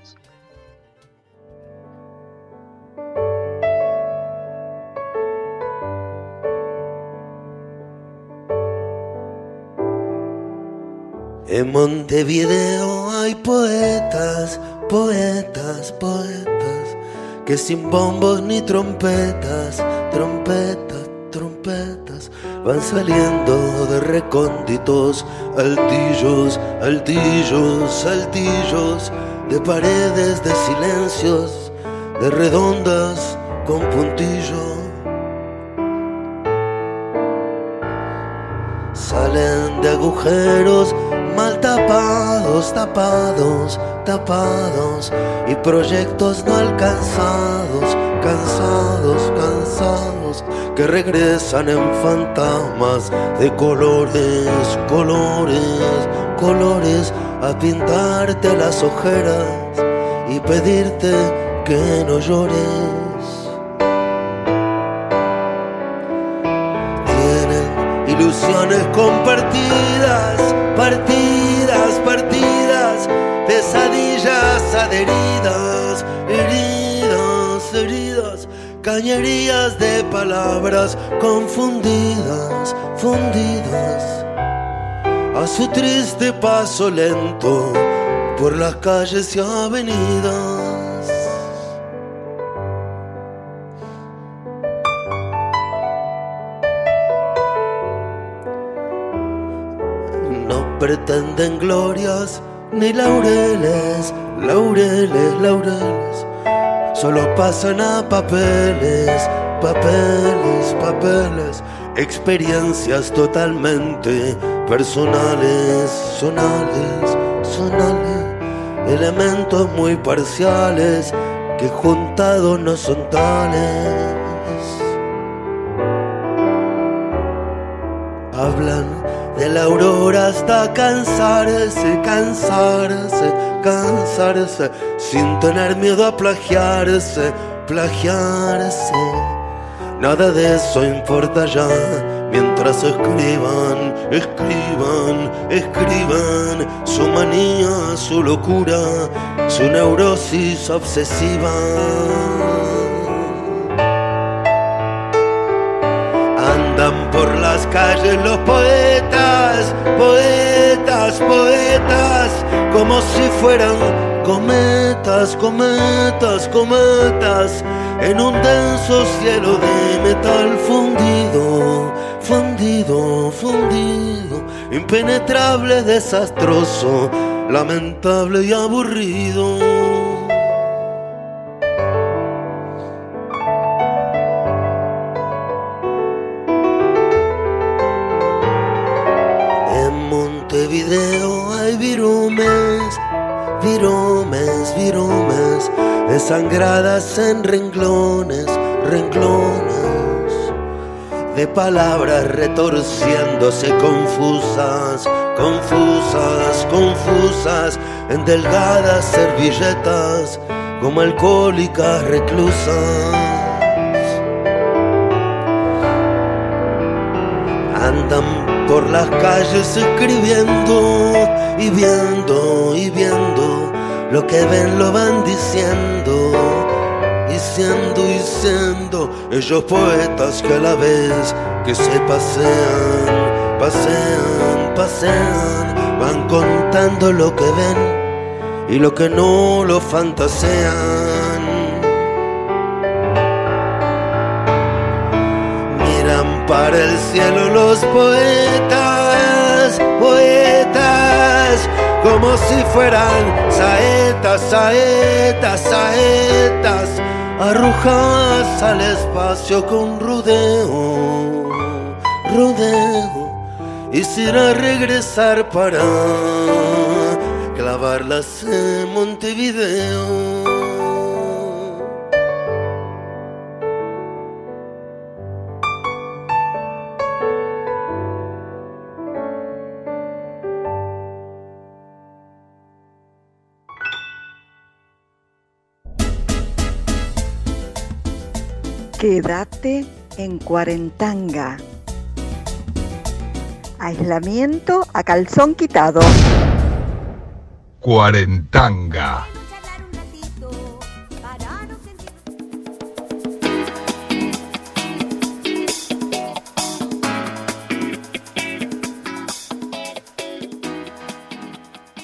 En Montevideo hay poetas, poetas, poetas, que sin bombos ni trompetas, trompetas, trompetas van saliendo de recónditos altillos, altillos, altillos, de paredes de silencios, de redondas con puntillo. Salen de agujeros mal tapados, tapados, tapados y proyectos no alcanzados, cansados, cansados, que regresan en fantasmas de colores, colores, colores, a pintarte las ojeras y pedirte que no llores. Tienen ilusiones compartidas, partidas, partidas, pesadillas adheridas, cañerías de palabras confundidas, fundidas, a su triste paso lento por las calles y avenidas. No pretenden glorias ni laureles, laureles, laureles. Solo pasan a papeles, papeles, papeles. Experiencias totalmente personales, sonales, sonales. Elementos muy parciales que juntados no son tales. Hablan de la aurora hasta cansarse, cansarse, cansarse, sin tener miedo a plagiarse, plagiarse. Nada de eso importa ya, mientras escriban, escriban, escriban su manía, su locura, su neurosis obsesiva. Andan por las calles los poetas, poetas, poetas, como si fueran cometas, cometas, cometas, en un denso cielo de metal fundido, fundido, fundido, impenetrable, desastroso, lamentable y aburrido. Desangradas en renglones, renglones, de palabras retorciéndose confusas, confusas, confusas, en delgadas servilletas, como alcohólicas reclusas. Andan por las calles escribiendo y viendo y viendo lo que ven lo van diciendo y siendo ellos poetas que a la vez que se pasean, pasean, pasean, van contando lo que ven y lo que no lo fantasean. Miran para el cielo los poetas, como si fueran saetas, saetas, saetas, arrojadas al espacio con rodeo, rodeo, y regresar para clavarlas en Montevideo. Quédate en Cuarentanga. Aislamiento a calzón quitado. Cuarentanga.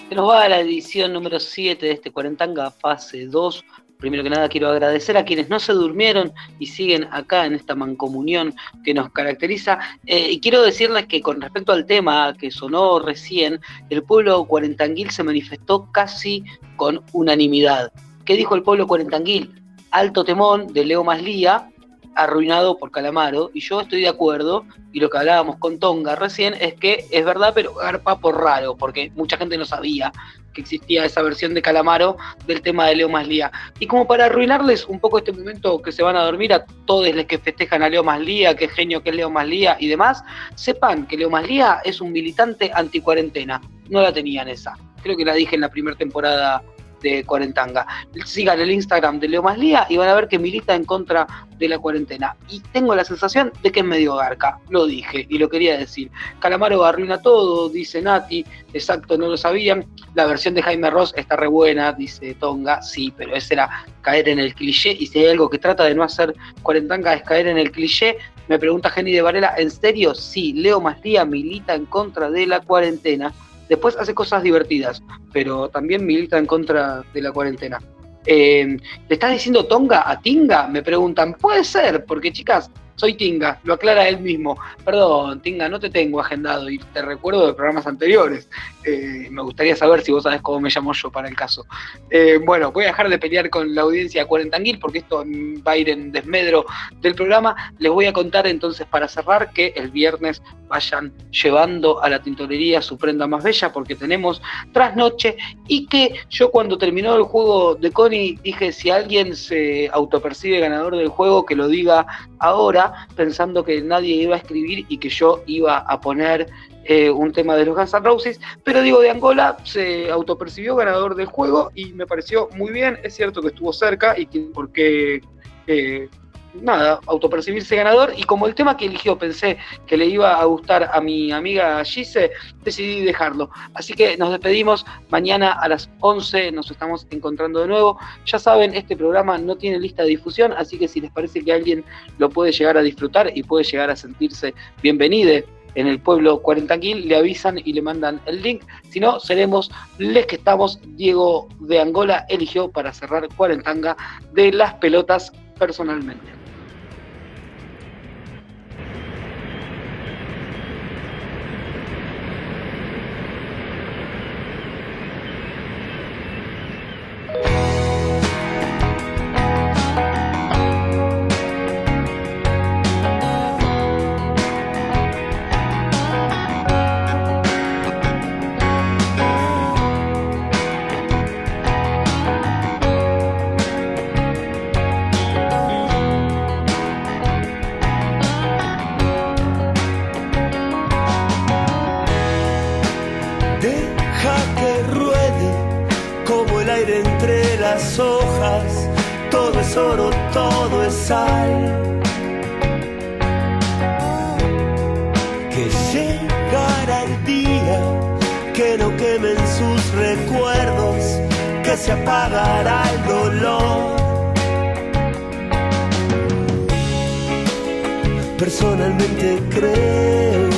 Se nos va a la edición número 7 de este Cuarentanga, fase 2, Primero que nada quiero agradecer a quienes no se durmieron y siguen acá en esta mancomunión que nos caracteriza. Eh, y quiero decirles que con respecto al tema que sonó recién, el pueblo cuarentanguil se manifestó casi con unanimidad. ¿Qué dijo el pueblo cuarentanguil? Alto temón de Leo Maslía, arruinado por Calamaro, y yo estoy de acuerdo, y lo que hablábamos con Tonga recién es que es verdad, pero garpa por raro, porque mucha gente no sabía que existía esa versión de Calamaro del tema de Leo Maslía. Y como para arruinarles un poco este momento que se van a dormir a todos los que festejan a Leo Maslía, qué genio que es Leo Maslía y demás, sepan que Leo Maslía es un militante anticuarentena. No la tenían esa. Creo que la dije en la primera temporada de Cuarentanga. Sigan el Instagram de Leo Maslía y van a ver que milita en contra de la cuarentena. Y tengo la sensación de que es medio garca, lo dije y lo quería decir. Calamaro arruina todo, dice Nati, exacto, no lo sabían. La versión de Jaime Ross está re buena, dice Tonga, sí, pero ese era caer en el cliché y si hay algo que trata de no hacer Cuarentanga es caer en el cliché. Me pregunta Jenny de Varela, ¿en serio? Sí, Leo Maslía milita en contra de la cuarentena. Después hace cosas divertidas, pero también milita en contra de la cuarentena. Eh, ¿Le estás diciendo Tonga a Tinga? Me preguntan. Puede ser, porque chicas, soy Tinga, lo aclara él mismo. Perdón, Tinga, no te tengo agendado y te recuerdo de programas anteriores. Eh, me gustaría saber si vos sabés cómo me llamo yo para el caso. Eh, bueno, voy a dejar de pelear con la audiencia cuarentanguil porque esto va a ir en desmedro del programa. Les voy a contar entonces para cerrar que el viernes vayan llevando a la tintorería su prenda más bella porque tenemos trasnoche y que yo cuando terminó el juego de Connie dije si alguien se autopercibe ganador del juego que lo diga ahora pensando que nadie iba a escribir y que yo iba a poner eh, un tema de los Guns N' Roses, pero digo de Angola se autopercibió ganador del juego y me pareció muy bien, es cierto que estuvo cerca y que porque eh, nada, autopercibirse ganador y como el tema que eligió pensé que le iba a gustar a mi amiga Gise, decidí dejarlo. Así que nos despedimos, mañana a las 11 nos estamos encontrando de nuevo. Ya saben, este programa no tiene lista de difusión, así que si les parece que alguien lo puede llegar a disfrutar y puede llegar a sentirse bienvenido en el pueblo Cuarentanguil, le avisan y le mandan el link. Si no, seremos les que estamos. Diego de Angola eligió para cerrar Cuarentanga de las pelotas personalmente. Se apagará el dolor. Personalmente creo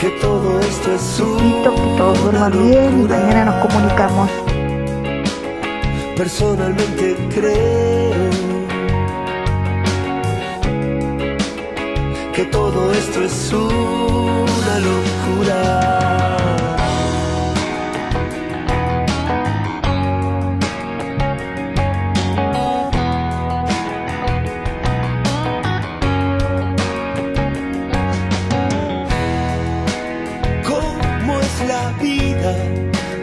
que todo esto es Listo, que todos duerman bien y mañana nos comunicamos. Personalmente creo que todo esto es una locura.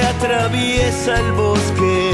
atraviesa el bosque.